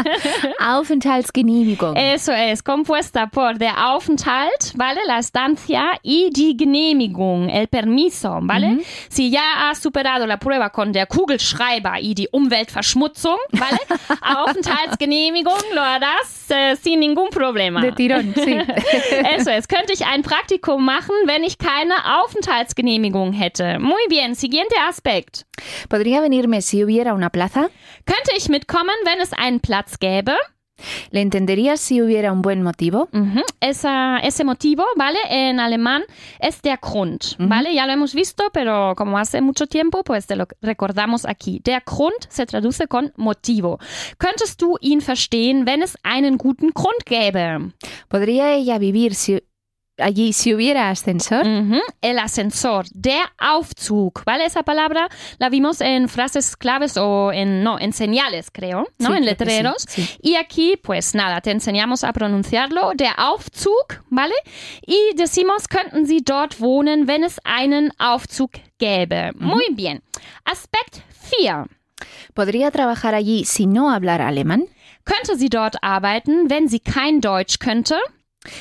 Aufenthaltsgenehmigung. Eso es, compuesta por der Aufenthalt, ¿vale? La estancia y die Genehmigung, el permiso, ¿vale? Si ya has superado la prueba con der Kugelschreiber y die Umweltverschmutzung, ¿vale? Aufenthaltsgenehmigung lo harás äh, sin ningún problema. De tirón, sí. Eso es, könnte ich ein Praktikum machen, wenn ich keine Aufenthaltsgenehmigung hätte. Muy bien, siguiente Aspekt. Podría venirme si hubiera una plaza. Könnte ich mitkommen, wenn es einen Platz gäbe? Le entendería si hubiera un buen motivo. Esa- ese motivo, ¿vale? En alemán es der Grund, ¿vale? Ya lo hemos visto, pero como hace mucho tiempo, pues te lo recordamos aquí. Der Grund se traduce con motivo. Könntest du ihn verstehen, wenn es einen guten Grund gäbe? ¿Podría ella vivir si, allí si hubiera ascensor? El ascensor, der Aufzug, ¿vale? Esa palabra la vimos en frases claves o en, no, en señales, creo, ¿no? Sí, en sí, letreros. sí. Y aquí, pues nada, te enseñamos a pronunciarlo, der Aufzug, ¿vale? Y decimos, könnten Sie dort wohnen, wenn es einen Aufzug gäbe. Muy bien. Aspekt 4. ¿Podría trabajar allí si no hablara alemán? Könnte sie dort arbeiten, wenn sie kein Deutsch könnte?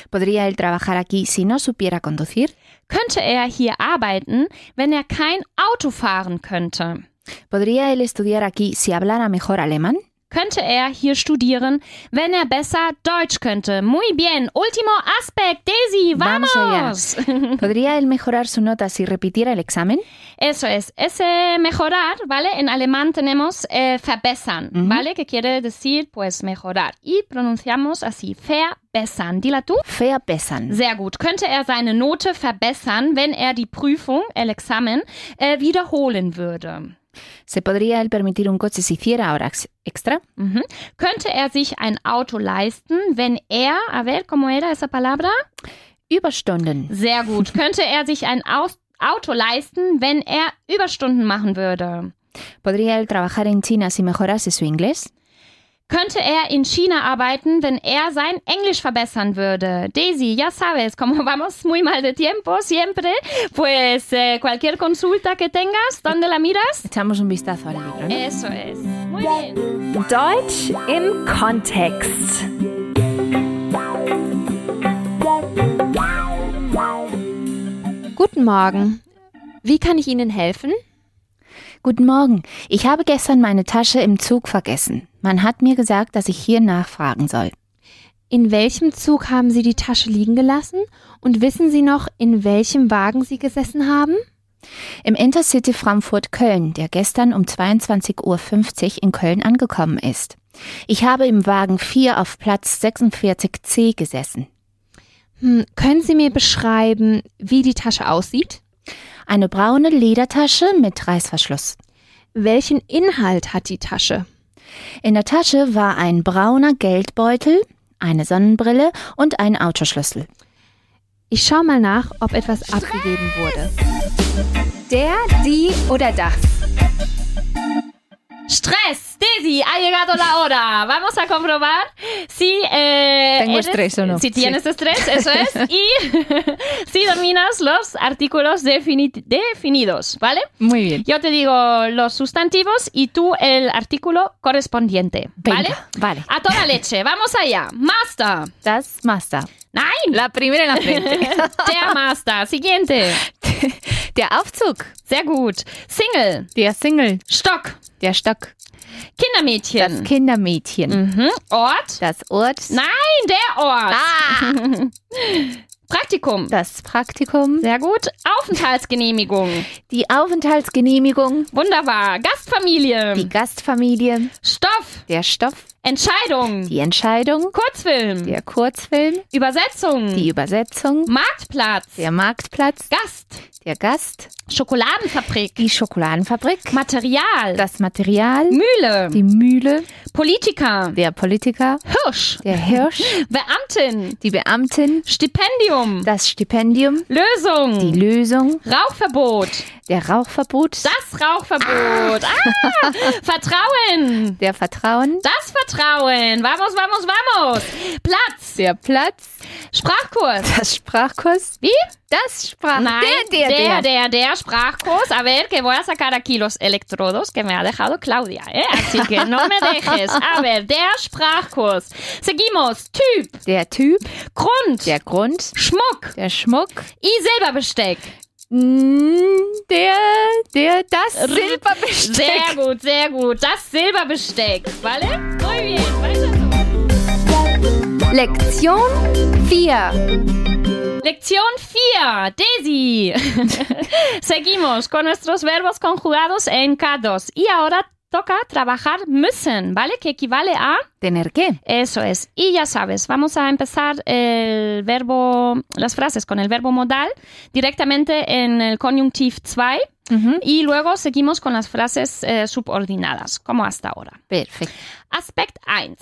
¿Podría él trabajar aquí si no supiera conducir? Könnte er hier arbeiten, wenn er kein Auto fahren könnte? ¿Podría él estudiar aquí si hablara mejor alemán? Könnte er hier studieren, wenn er besser Deutsch könnte? Muy bien. Último aspekt, Daisy, Vamos vamos. ¿Podría él mejorar su nota si repitiera el examen? Eso es. Ese mejorar, ¿vale? En alemán tenemos eh, verbessern, ¿vale? Que quiere decir, pues, mejorar. Y pronunciamos así, verbessern. Dila tú. Pesan. Sehr gut. Könnte er seine Note verbessern, wenn er die Prüfung, el Examen, äh, wiederholen würde? ¿Se podría él permitir un coche si hiciera horas extra? Mhm. Könnte er sich ein Auto leisten, wenn er, a ver, ¿cómo era esa palabra? Überstunden. Sehr gut. Könnte er sich ein Aus Auto leisten, wenn er Überstunden machen würde? ¿Podría él trabajar en China si mejorase su inglés? Könnte er in China arbeiten, wenn er sein Englisch verbessern würde? Daisy, ya sabes, como vamos muy mal de tiempo siempre, pues eh, cualquier consulta que tengas, ¿dónde la miras? Echamos un vistazo al libro. ¿no? Eso es. Muy bien. Deutsch im Kontext. Guten Morgen. Wie kann ich Ihnen helfen? Guten Morgen. Ich habe gestern meine Tasche im Zug vergessen. Man hat mir gesagt, dass ich hier nachfragen soll. In welchem Zug haben Sie die Tasche liegen gelassen? Und wissen Sie noch, in welchem Wagen Sie gesessen haben? Im Intercity Frankfurt-Köln, der gestern um 22.50 Uhr in Köln angekommen ist. Ich habe im Wagen 4 auf Platz 46c gesessen. Hm, können Sie mir beschreiben, wie die Tasche aussieht? Eine braune Ledertasche mit Reißverschluss. Welchen Inhalt hat die Tasche? In der Tasche war ein brauner Geldbeutel, eine Sonnenbrille und ein Autoschlüssel. Ich schau mal nach, ob etwas abgegeben wurde. Der, die oder das. Stress, Daisy, ha llegado la hora. Vamos a comprobar si eh, Tengo eres- estrés o no. Si tienes estrés, eso es. Y si dominas los artículos defini- definidos, ¿vale? Muy bien. Yo te digo los sustantivos y tú el artículo correspondiente, ¿vale? Venga, vale. A toda leche, vamos allá. Master. Das Master. Nein, La primera en la frente. der Master. Siguiente. Der Aufzug. Sehr gut. Single. Der Single. Stock. Der Stock. Das Kindermädchen. Kindermädchen. mhm. Ort. Das Ort. Nein, der Ort. Ah. Praktikum. Das Praktikum. Sehr gut. Aufenthaltsgenehmigung. Die Aufenthaltsgenehmigung. Wunderbar. Gastfamilie. Die Gastfamilie. Stoff. Der Stoff. Entscheidung. Die Entscheidung. Kurzfilm. Der Kurzfilm. Übersetzung. Die Übersetzung. Marktplatz. Der Marktplatz. Gast. Der Gast. Schokoladenfabrik. Die Schokoladenfabrik. Material. Das Material. Mühle. Die Mühle. Politiker. Der Politiker. Hirsch. Der Hirsch. Beamtin. Die Beamtin. Stipendium. Das Stipendium. Lösung. Die Lösung. Rauchverbot. Der Rauchverbot. Das Rauchverbot. Ah, Vertrauen. Der Vertrauen. Das Vertrauen. trauen. Vamos, vamos, vamos. Platz. Der Platz. Sprachkurs. Das Sprachkurs. Wie? Das Sprach. Nein, der, der, der. der, der Sprachkurs. A ver, que voy a sacar aquí los electrodos que me ha dejado Claudia, ¿eh? Así que no me dejes. A ver, der Sprachkurs. Seguimos. Typ, Der Typ. Grund, Der Grund. Schmuck, Der Schmuck. I Silberbesteck. Mm, Der, der, das Silberbesteck. Sehr gut, sehr gut. Das Silberbesteck, ¿vale? Muy bien. Lektion 4. Lección 4, Daisy. Seguimos con nuestros verbos conjugados en K2. Y ahora toca trabajar müssen, ¿vale? Que equivale a ¿Tener qué? eso es. Y ya sabes, vamos a empezar el verbo, las frases con el verbo modal directamente en el conjunctiv 2 Ujú. y luego seguimos con las frases eh, subordinadas, como hasta ahora. Perfecto. Aspect 1.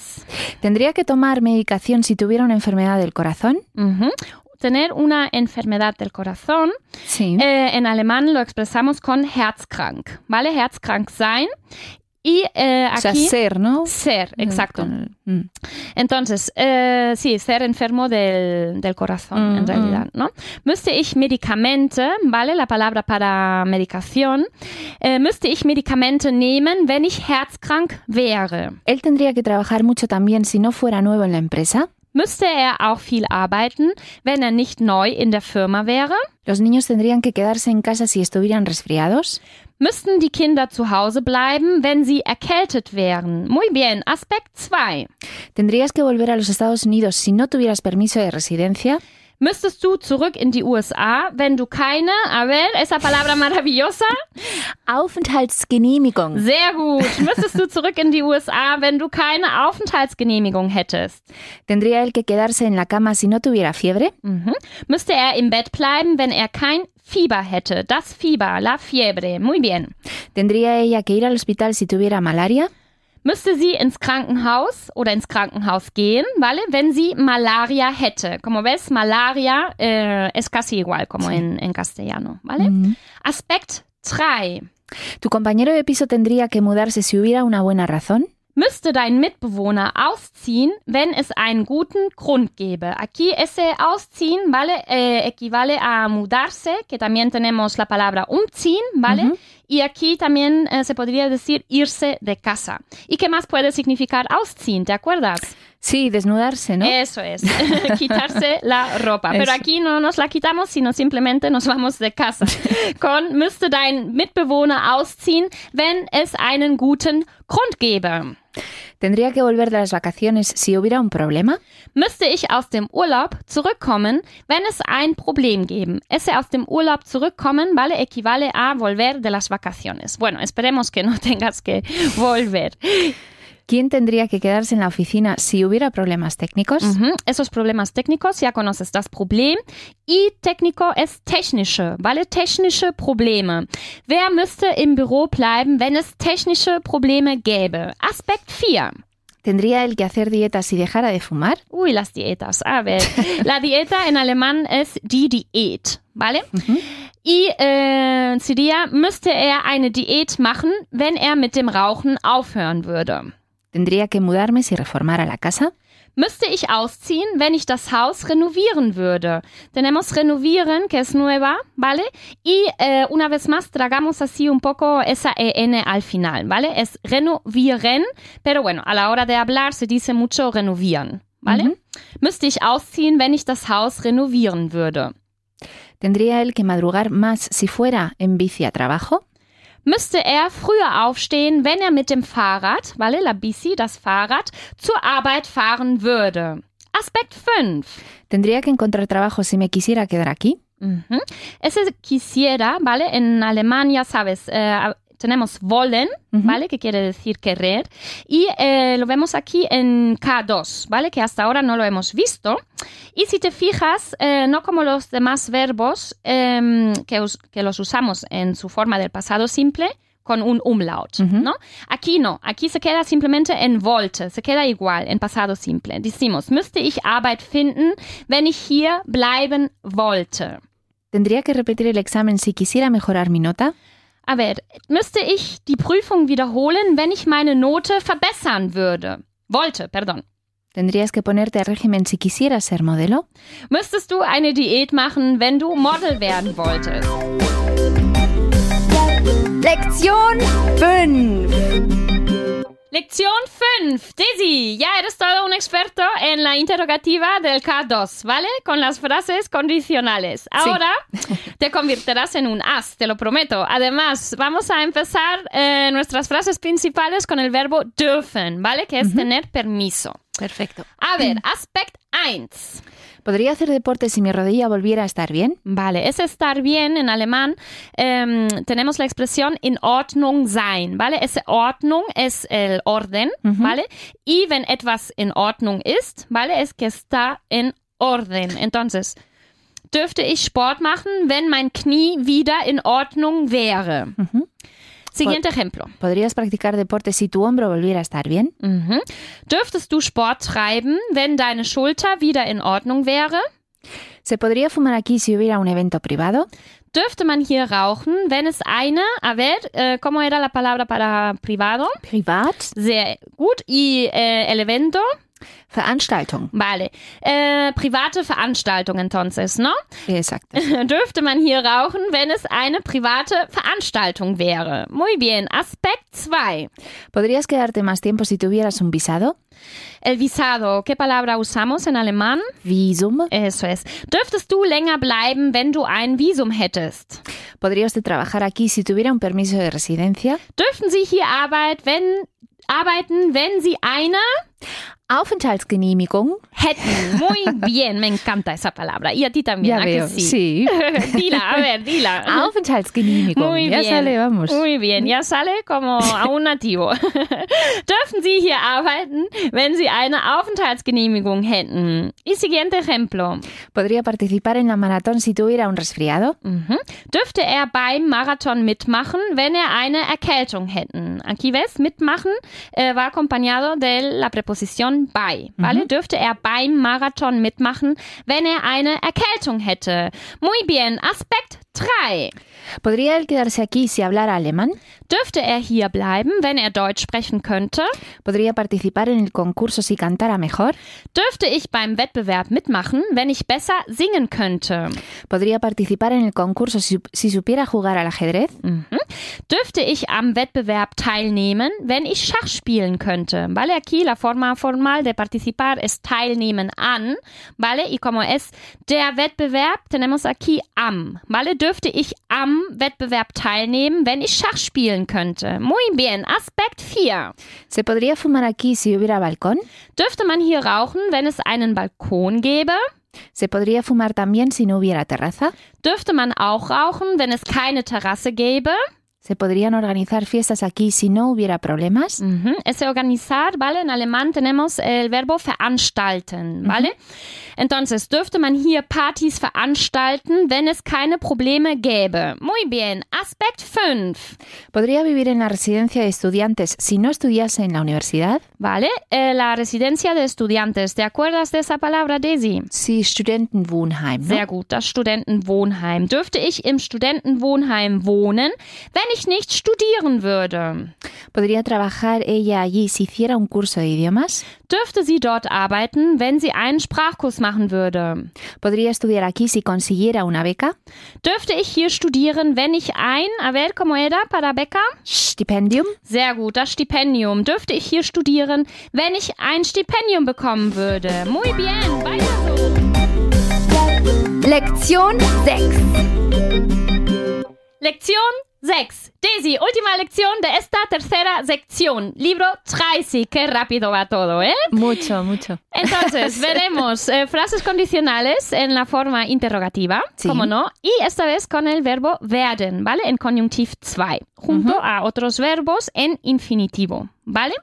¿Tendría que tomar medicación si tuviera una enfermedad del corazón? Tener una enfermedad del corazón Sí. Eh, en alemán lo expresamos con herzkrank, ¿vale? Herzkrank sein. Y eh, o sea, aquí ser, ¿no? ser, exacto. Mm. Entonces, äh, sí, ser enfermo del, del corazón, en Mm, realidad, ¿no? Müsste ich Medikamente, ¿vale? La palabra para medicación. Äh, müsste ich Medikamente nehmen, wenn ich herzkrank wäre? ¿Él tendría que trabajar mucho también si no fuera nuevo en la empresa? Müsste er auch viel arbeiten, wenn er nicht neu in der Firma wäre? ¿Los niños tendrían que quedarse en casa si estuvieran resfriados? Müssten die Kinder zu Hause bleiben, wenn sie erkältet wären? Muy bien, Aspekt 2. ¿Tendrías que volver a los Estados Unidos si no tuvieras permiso de residencia? Müsstest du zurück in die USA, wenn du keine, a ver, esa palabra maravillosa? Aufenthaltsgenehmigung. Sehr gut. Müsstest du zurück in die USA, wenn du keine Aufenthaltsgenehmigung hättest? ¿Tendría él que quedarse en la cama si no tuviera fiebre? Mhm. Müsste er im Bett bleiben, wenn er kein Fieber hätte? Das Fieber, la fiebre. Muy bien. ¿Tendría ella que ir al hospital si tuviera malaria? Müsste sie ins Krankenhaus oder ins Krankenhaus gehen, ¿vale? Wenn sie Malaria hätte. Como ves, Malaria eh, es casi igual como en, en castellano, ¿vale? Aspekt 3. ¿Tu compañero de piso tendría que mudarse si hubiera una buena razón? Müsste dein Mitbewohner ausziehen, wenn es einen guten Grund gäbe. Aquí ese ausziehen, ¿vale? Eh, equivale a mudarse, que también tenemos la palabra umziehen, ¿vale? Y aquí también eh, se podría decir irse de casa. ¿Y qué más puede significar ausziehen? ¿Te acuerdas? Sí, desnudarse, ¿no? Eso es, quitarse la ropa. Pero Eso. aquí no nos la quitamos, sino simplemente nos vamos de casa. Con müsste dein Mitbewohner ausziehen, wenn es einen guten Grund gäbe. ¿Tendría que volver de las vacaciones si hubiera un problema? Müsste ich aus dem Urlaub zurückkommen, wenn es ein Problem geben. Ese aus dem Urlaub zurückkommen, vale, equivale a volver de las vacaciones. Bueno, esperemos que no tengas que volver. ¿Quién tendría que quedarse en la oficina si hubiera problemas técnicos? Ujú, Esos problemas técnicos, ya conoces das Problem. Y técnico es technische, vale, technische Probleme. Wer müsste im Büro bleiben, wenn es technische Probleme gäbe? Aspekt 4. ¿Tendría él que hacer dieta si dejara de fumar? Uy, las dietas. A ver, la dieta en alemán es die Diät, ¿vale? Y äh, sería, müsste er eine Diät machen, wenn er mit dem Rauchen aufhören würde. ¿Tendría que mudarme si reformara la casa? Müsste ich ausziehen, wenn ich das Haus renovieren würde? Tenemos renovieren, que es nueva, ¿vale? Y eh, una vez más tragamos así un poco esa EN al final, ¿vale? Es renovieren, pero bueno, a la hora de hablar se dice mucho renovieren, ¿vale? Müsste ich ausziehen, wenn ich das Haus renovieren würde? ¿Tendría él que madrugar más si fuera en bici a trabajo? Müsste er früher aufstehen, wenn er mit dem Fahrrad, ¿vale? La bici, das Fahrrad, zur Arbeit fahren würde? Aspekt 5. ¿Tendría que encontrar trabajo si me quisiera quedar aquí? Ujú. Ese quisiera, ¿vale? En alemán ya sabes, eh, tenemos wollen, ¿vale? Que quiere decir querer. Y eh, lo vemos aquí en K2, ¿vale? Que hasta ahora no lo hemos visto. Y si te fijas, eh, no como los demás verbos em, que, que los usamos en su forma del pasado simple, con un umlaut, ¿no? Aquí no, aquí se queda simplemente en wollte, se queda igual en pasado simple. Decimos, müsste ich Arbeit finden, wenn ich hier bleiben wollte. ¿Tendría que repetir el examen si quisiera mejorar mi nota? A ver, müsste ich die Prüfung wiederholen, wenn ich meine Note verbessern würde? wollte, perdón. Tendrías que ponerte al régimen si quisieras ser modelo. Müsstest du eine Diät machen, wenn du Model werden wolltest? Lección 5. Lección 5. Daisy, ya eres todo un experto en la interrogativa del K2, ¿vale? Con las frases condicionales. Ahora te convertirás en un as, te lo prometo. Además, vamos a empezar eh, nuestras frases principales con el verbo dürfen, ¿vale? Que es tener permiso. Perfecto. A ver, aspect 1. ¿Podría hacer deporte si mi rodilla volviera a estar bien? Vale, es estar bien en alemán. em, tenemos la expresión in Ordnung sein, ¿vale? Ese Ordnung es el orden, ¿vale? Y wenn etwas in Ordnung ist, ¿vale? Es que está en orden. Entonces, dürfte ich Sport machen, wenn mein Knie wieder in Ordnung wäre? Siguiente ejemplo. ¿Podrías practicar deporte si tu hombro volviera a estar bien? Mhm. Dürftest du Sport treiben, wenn deine Schulter wieder in Ordnung wäre? ¿Se podría fumar aquí si hubiera un evento privado? Dürfte man hier rauchen, wenn es eine, a ver, eh, ¿cómo era la palabra para privado? ¿Privat? Sehr gut. Y eh, el evento, Veranstaltung. vale. Eh, private Veranstaltung entonces, ¿no? Exacto. Dürfte man hier rauchen, wenn es eine private Veranstaltung wäre? Muy bien. Aspekt 2. ¿Podrías quedarte más tiempo si tuvieras un visado? El visado. ¿Qué palabra usamos en alemán? Visum. Eso es. Dürftest du länger bleiben, wenn du ein Visum hättest? ¿Podría usted trabajar aquí si tuviera un permiso de residencia? Dürften Sie hier Arbeit, wenn, arbeiten, wenn Sie eine Aufenthaltsgenehmigung. hätten? Muy bien, me encanta esa palabra. Y a ti también, ¿a que sí? Sí. dila, a ver, dila. Aufenthaltsgenehmigung. Muy ya bien. sale, vamos. Muy bien, ya sale como a un nativo. Dürfen Sie hier arbeiten, wenn Sie eine Aufenthaltsgenehmigung hätten? Y siguiente ejemplo. ¿Podría participar en la maratón si tuviera un resfriado? Mhm. Dürfte er beim Marathon mitmachen, wenn er eine Erkältung hätten? Aquí ves, mitmachen eh, va acompañado de la preposición bei, ¿vale? Dürfte er beim Marathon mitmachen, wenn er eine Erkältung hätte? Muy bien, Aspekt 3. ¿Podría él quedarse aquí si hablara alemán? Dürfte er hier bleiben, wenn er Deutsch sprechen könnte? ¿Podría participar en el concurso si cantara mejor? Dürfte ich beim Wettbewerb mitmachen, wenn ich besser singen könnte? ¿Podría participar en el concurso si, si supiera jugar al ajedrez? Mhm. Dürfte ich am Wettbewerb teilnehmen, wenn ich Schach spielen könnte? Vale, aquí la forma formal de participar es teilnehmen an, vale, y como es der Wettbewerb, tenemos aquí am, vale, dürfte ich am Wettbewerb teilnehmen, wenn ich Schach spielen könnte? Muy bien, Aspekt 4. ¿Se podría fumar aquí si hubiera balcón? Dürfte man hier rauchen, wenn es einen Balkon gäbe? ¿Se podría fumar también si no hubiera terraza? Dürfte man auch rauchen, wenn es keine Terrasse gäbe? ¿Se podrían organizar fiestas aquí si no hubiera problemas? Mhm. Ese organizar, ¿vale? En alemán tenemos el verbo veranstalten, ¿vale? Entonces, dürfte man hier Partys veranstalten, wenn es keine Probleme gäbe? Muy bien. Aspekt 5, ¿Podría vivir en la residencia de estudiantes si no estudiase en la universidad? ¿vale? Eh, la residencia de estudiantes. ¿Te acuerdas de esa palabra, Daisy? Sí, Studentenwohnheim. ¿no? Sehr gut, das Studentenwohnheim. Dürfte ich im Studentenwohnheim wohnen, wenn ich nicht studieren würde? ¿Podría trabajar ella allí si hiciera un curso de idiomas? Dürfte sie dort arbeiten, wenn sie einen Sprachkurs machen würde? ¿Podría estudiar aquí si consiguiera una beca? Dürfte ich hier studieren, wenn ich ein, a ver, como era para beca? ¿Stipendium? Sehr gut, das Stipendium. Dürfte ich hier studieren, wenn ich ein Stipendium bekommen würde? Muy bien, weiter so. Lección 6. Lección Sechs. Daisy, última lección de esta tercera sección. Libro 30. Qué rápido va todo, ¿eh? Mucho, mucho. Entonces, veremos eh, frases condicionales en la forma interrogativa, Sí. como no, y esta vez con el verbo werden, ¿vale? En conjunctiv 2, junto a otros verbos en infinitivo, ¿vale?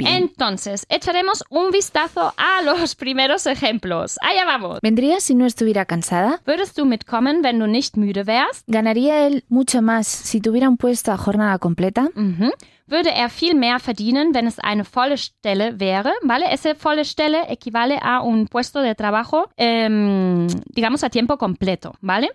Entonces, echaremos un vistazo a los primeros ejemplos. Allá vamos. ¿Vendría si no estuviera cansada? Würdest du mitkommen, wenn du nicht müde wärst? ¿Ganaría él mucho más si tuviera un puesto a jornada completa? Mhm. würde er viel mehr verdienen, wenn es eine volle Stelle wäre, ¿vale? Esa volle Stelle equivale a un puesto de trabajo, em, digamos, a tiempo completo, ¿vale?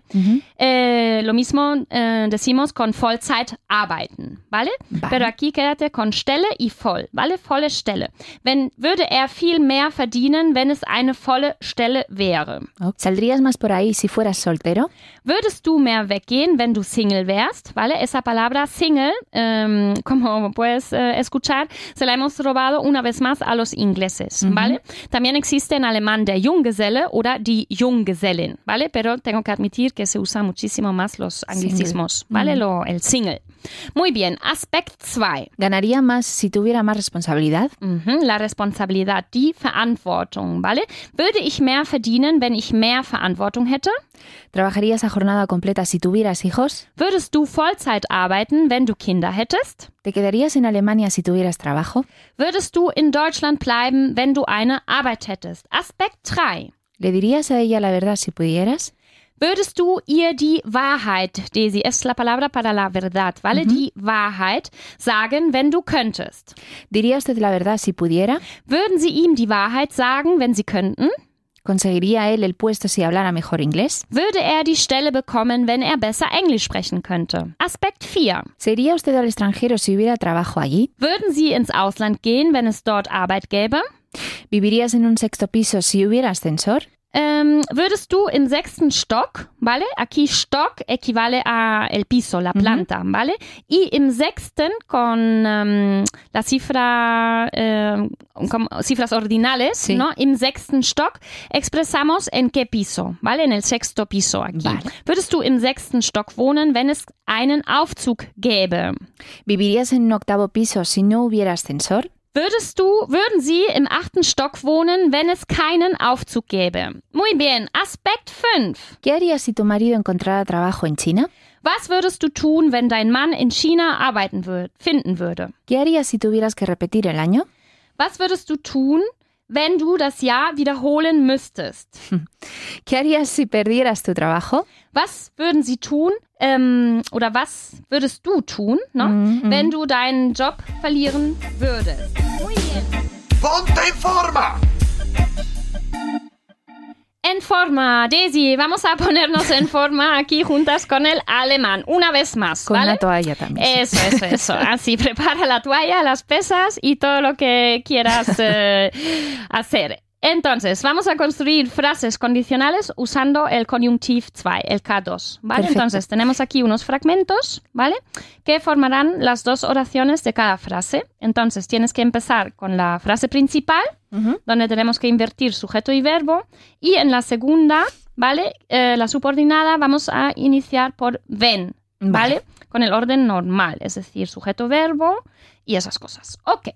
Eh, lo mismo eh, decimos con Vollzeit arbeiten, ¿vale? Vale. Pero aquí quédate con Stelle y voll, ¿vale? Volle Stelle. Wenn, würde er viel mehr verdienen, wenn es eine volle Stelle wäre. Oh. ¿Saldrías más por ahí si fueras soltero? Würdest du mehr weggehen, wenn du Single wärst? ¿Vale? Esa palabra single, em, como puedes eh, escuchar, se la hemos robado una vez más a los ingleses, ¿vale? También existe en alemán der Junggeselle oder die Junggesellin, ¿vale? Pero tengo que admitir que se usa muchísimo más los anglicismos, ¿vale? Lo, el single. Muy bien, Aspekt 2. ¿Ganaría más si tuviera más responsabilidad? Mhm, la Responsabilidad, die Verantwortung, ¿vale? Würde ich mehr verdienen, wenn ich mehr Verantwortung hätte? ¿Trabajarías a jornada completa si tuvieras hijos? Würdest du Vollzeit arbeiten, wenn du Kinder hättest? ¿Te quedarías en Alemania si tuvieras trabajo? Würdest du in Deutschland bleiben, wenn du eine Arbeit hättest? Aspekt 3. ¿Le dirías a ella la verdad si pudieras? Würdest du ihr die Wahrheit, Daisy, es la palabra para la verdad, ¿vale? Die Wahrheit sagen, wenn du könntest. ¿Diría usted la verdad si pudiera? Würden sie ihm die Wahrheit sagen, wenn sie könnten? ¿Conseguiría él el puesto si hablara mejor inglés? Würde er die Stelle bekommen, wenn er besser Englisch sprechen könnte? Aspekt 4. ¿Se iría usted al extranjero si hubiera trabajo allí? Würden sie ins Ausland gehen, wenn es dort Arbeit gäbe? ¿Vivirías en un sexto piso si hubiera ascensor? Ähm, würdest du im sechsten Stock, ¿vale? Aquí stock equivale a el piso, la planta, ¿vale? Y im sexten con ähm, la cifra, ähm, con cifras ordinales, Sí. ¿no? Im sechsten Stock expresamos en qué piso, ¿vale? En el sexto piso aquí. Vale. Würdest du im sechsten Stock wohnen, wenn es einen Aufzug gäbe? ¿Vivirías en un octavo piso si no hubiera ascensor? Würdest du, würden Sie im achten Stock wohnen, wenn es keinen Aufzug gäbe? Muy bien. Aspekt 5. ¿Qué harías si tu marido encontrara trabajo en China? Was würdest du tun, wenn dein Mann in China arbeiten würd, finden würde? ¿Qué harías si tuvieras que repetir el año? Was würdest du tun, wenn du das Jahr wiederholen müsstest? ¿Qué harías si perdieras tu trabajo? Was würden sie tun, ähm, oder was würdest du tun, ne, wenn du deinen Job verlieren würdest? Muy bien. Ponte en forma. En forma, Daisy, vamos a ponernos en forma aquí juntas con el alemán, una vez más, Con ¿vale? la toalla también. Eso, eso, eso. Así, prepara la toalla, las pesas y todo lo que quieras eh, hacer. Entonces, vamos a construir frases condicionales usando el conjunctiv 2, el K2, ¿vale? Perfecto. Entonces, tenemos aquí unos fragmentos, ¿vale? Que formarán las dos oraciones de cada frase. Entonces, tienes que empezar con la frase principal, donde tenemos que invertir sujeto y verbo, y en la segunda, ¿vale? Eh, la subordinada vamos a iniciar por ven, Vale. ¿vale? Con el orden normal, es decir, sujeto, verbo y esas cosas. Ok,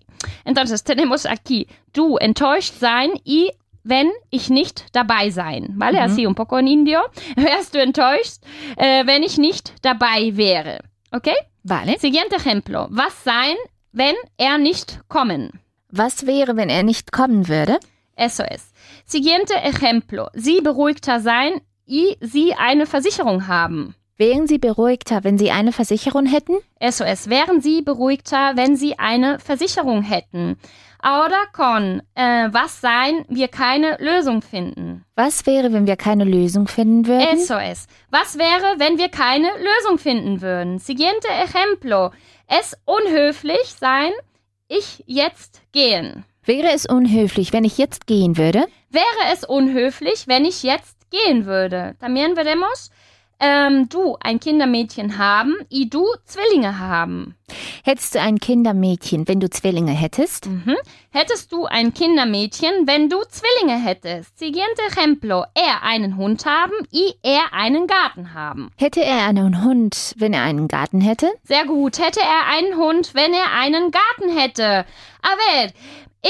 entonces tenemos aquí du enttäuscht sein y wenn ich nicht dabei sein, ¿vale? Así un poco en indio. Wärst du enttäuscht, äh, wenn ich nicht dabei wäre? ¿Ok? Vale. Siguiente ejemplo. Was sein, wenn er nicht kommen? Was wäre, wenn er nicht kommen würde? Eso es. Siguiente ejemplo. Sie beruhigter sein y sie eine Versicherung haben. Wären Sie beruhigter, wenn Sie eine Versicherung hätten? Eso es. Wären sie beruhigter, wenn sie eine Versicherung hätten? Ahora con äh, was sein, wir keine Lösung finden. Was wäre, wenn wir keine Lösung finden würden? Eso es. Was wäre, wenn wir keine Lösung finden würden? Siguiente ejemplo. Es unhöflich sein, ich jetzt gehen. Wäre es unhöflich, wenn ich jetzt gehen würde? Wäre es unhöflich, wenn ich jetzt gehen würde? También veremos ähm, du ein Kindermädchen haben, y du Zwillinge haben. Hättest du ein Kindermädchen, wenn du Zwillinge hättest? Mhm. Hättest du ein Kindermädchen, wenn du Zwillinge hättest? Siguiente ejemplo. Er einen Hund haben, y er einen Garten haben. Hätte er einen Hund, wenn er einen Garten hätte? Sehr gut. Hätte er einen Hund, wenn er einen Garten hätte? A ver,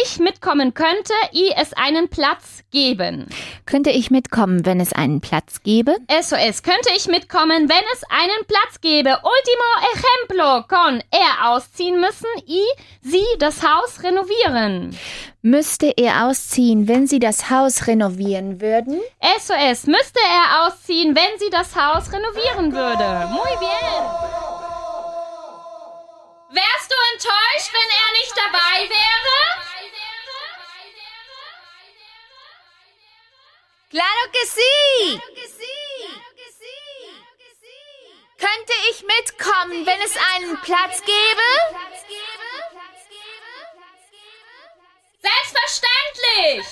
ich mitkommen könnte, y es einen Platz geben. Könnte ich mitkommen, wenn es einen Platz gäbe? Eso es. Könnte ich mitkommen, wenn es einen Platz gäbe? Ultimo ejemplo. Con er ausziehen müssen, y sie das Haus renovieren. Müsste er ausziehen, wenn Sie das Haus renovieren würden? Eso es. Müsste er ausziehen, wenn sie das Haus renovieren würde. Muy bien. Wärst du enttäuscht, wenn er nicht dabei wäre? Claro que sí. Könnte ich mitkommen, wenn es einen Platz gäbe? Selbstverständlich!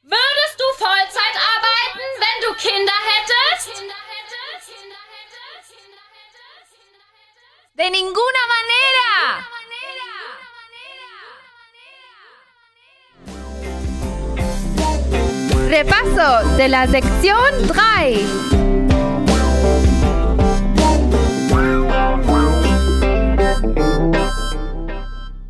Würdest du Vollzeit arbeiten, wenn du Kinder hättest? De ninguna manera. Repaso de la sección 3.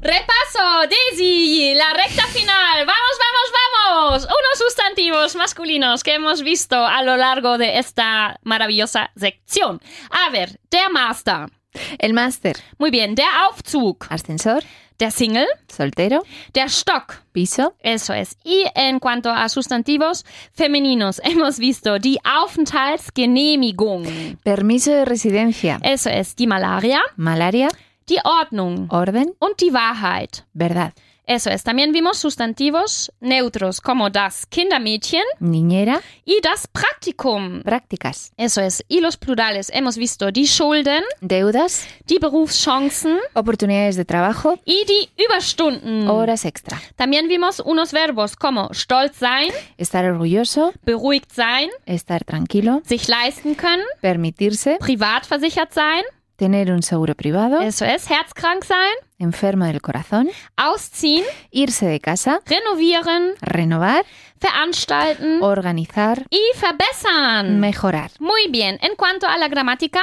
Repaso, Daisy, la recta final. Vamos, vamos, vamos. Unos sustantivos masculinos que hemos visto a lo largo de esta maravillosa sección. A ver, der Master. El máster. Muy bien, der Aufzug. Ascensor. Der Single. Soltero. Der Stock. Piso. Eso es. Y en cuanto a sustantivos femeninos, hemos visto die Aufenthaltsgenehmigung. Permiso de residencia. Eso es die Malaria, Malaria. die Ordnung Orden. und die Wahrheit. Verdad. Eso es. También vimos sustantivos neutros como das Kindermädchen Niñera. y das Praktikum. Prácticas. Eso es. Y los plurales hemos visto die Schulden, Deudas. die Berufschancen Oportunidades de trabajo. y die Überstunden. Horas extra. También vimos unos verbos como stolz sein, Estar orgulloso. beruhigt sein, Estar tranquilo. sich leisten können, Permitirse. privat versichert sein, Tener un seguro privado. eso es, herzkrank sein, Enfermo del corazón. ausziehen, Irse de casa. renovieren, Renovar. veranstalten Organizar. y verbessern. Mejorar. Muy bien, en cuanto a la gramática,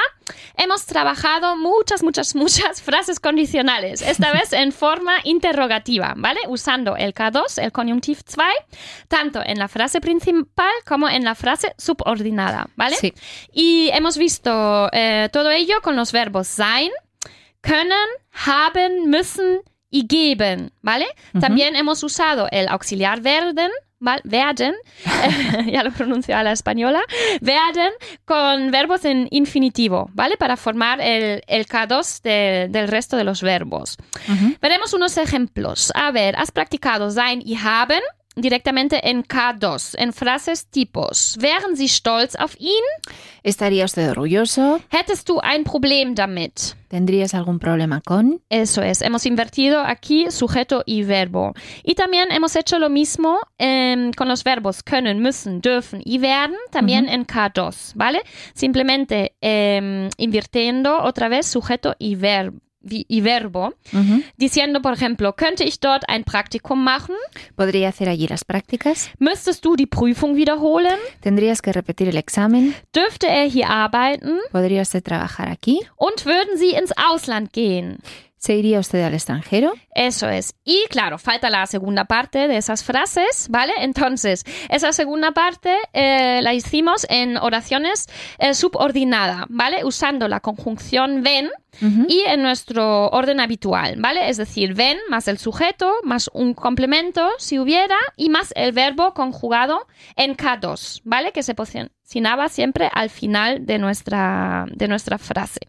hemos trabajado muchas, muchas, muchas frases condicionales, esta vez en forma interrogativa, ¿vale? Usando el K2, el conjuntiv 2, tanto en la frase principal como en la frase subordinada, ¿vale? Sí. Y hemos visto eh, todo ello con los verbos sein, können, haben, müssen y geben, ¿vale? También hemos usado el auxiliar werden, ¿vale? werden, ya lo pronuncio a la española, werden con verbos en infinitivo, ¿vale? Para formar el, el K2 de- del resto de los verbos. Veremos unos ejemplos. A ver, has practicado sein y haben directamente en K2, en frases tipos. Wären Sie stolz auf ihn? ¿Estaría usted orgulloso? Hättest du ein Problem damit? ¿Tendrías algún problema con? Eso es, hemos invertido aquí sujeto y verbo. Y también hemos hecho lo mismo em, con los verbos können, müssen, dürfen y werden, también en K2, ¿vale? Simplemente em, invirtiendo otra vez sujeto y, ver- vi- y verbo, diciendo, por ejemplo, könnte ich dort ein Praktikum machen? ¿Podría hacer allí las prácticas? Müsstest du die Prüfung wiederholen? ¿Tendrías que repetir el examen? Dürfte er hier arbeiten? ¿Podría usted trabajar aquí? Und würden sie ins Ausland gehen? ¿Se iría usted al extranjero? Eso es. Y claro, falta la segunda parte de esas frases, ¿vale? Entonces, esa segunda parte eh, la hicimos en oraciones eh, subordinada, ¿vale? Usando la conjunción ven y en nuestro orden habitual, ¿vale? Es decir, ven más el sujeto, más un complemento, si hubiera, y más el verbo conjugado en K2, ¿vale? Que se posicionaba siempre al final de nuestra, de nuestra frase.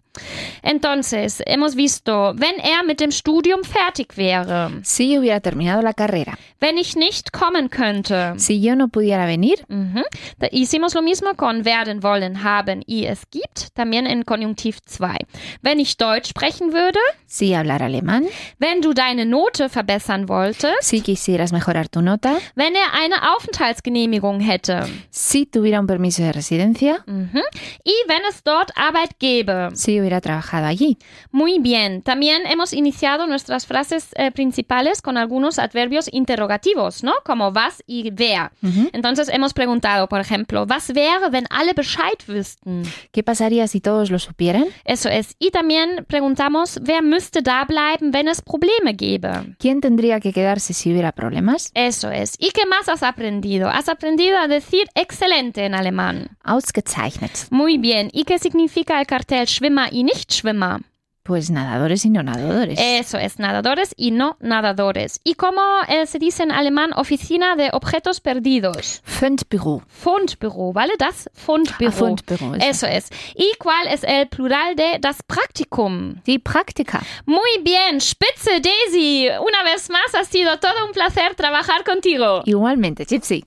Entonces, hemos visto, wenn er mit dem Studium fertig wäre, Si hubiera terminado la carrera. wenn ich nicht kommen könnte. Si yo no pudiera venir, Ujú. Da hicimos lo mismo con werden, wollen, haben y es gibt, también en Konjunktiv 2. Wenn ich Deutsch sprechen würde, si hablar alemán, wenn du deine Note verbessern wolltest, si quisieras mejorar tu nota, wenn er eine Aufenthaltsgenehmigung hätte si tuviera un permiso de residencia, mhm. y wenn es dort Arbeit gäbe. si hubiera trabajado allí. Muy bien, también hemos iniciado nuestras frases eh, principales con algunos adverbios interrogativos, ¿no? Como was y wer. Entonces hemos preguntado, por ejemplo, was wäre, wenn alle Bescheid wüssten? ¿Qué pasaría si todos lo supieran? Eso es. Y también preguntamos, wer müsste da bleiben, wenn es Probleme gäbe? ¿Quién tendría que quedarse si hubiera problemas? Eso es. ¿Y qué más has aprendido? Has aprendido a decir excelente en alemán. Ausgezeichnet. Muy bien. ¿Y qué significa el cartel Schwimmer y nicht Schwimmer? Pues nadadores y no nadadores. Eso es, nadadores y no nadadores. ¿Y cómo eh, se dice en alemán oficina de objetos perdidos? Fundbüro. Fundbüro, ¿vale? Das Fundbüro. Ah, Fundbüro, Eso eso. es. ¿Y cuál es el plural de das Praktikum? Die Praktika. Muy bien, Spitze Daisy. Una vez más ha sido todo un placer trabajar contigo. Igualmente, Gypsy.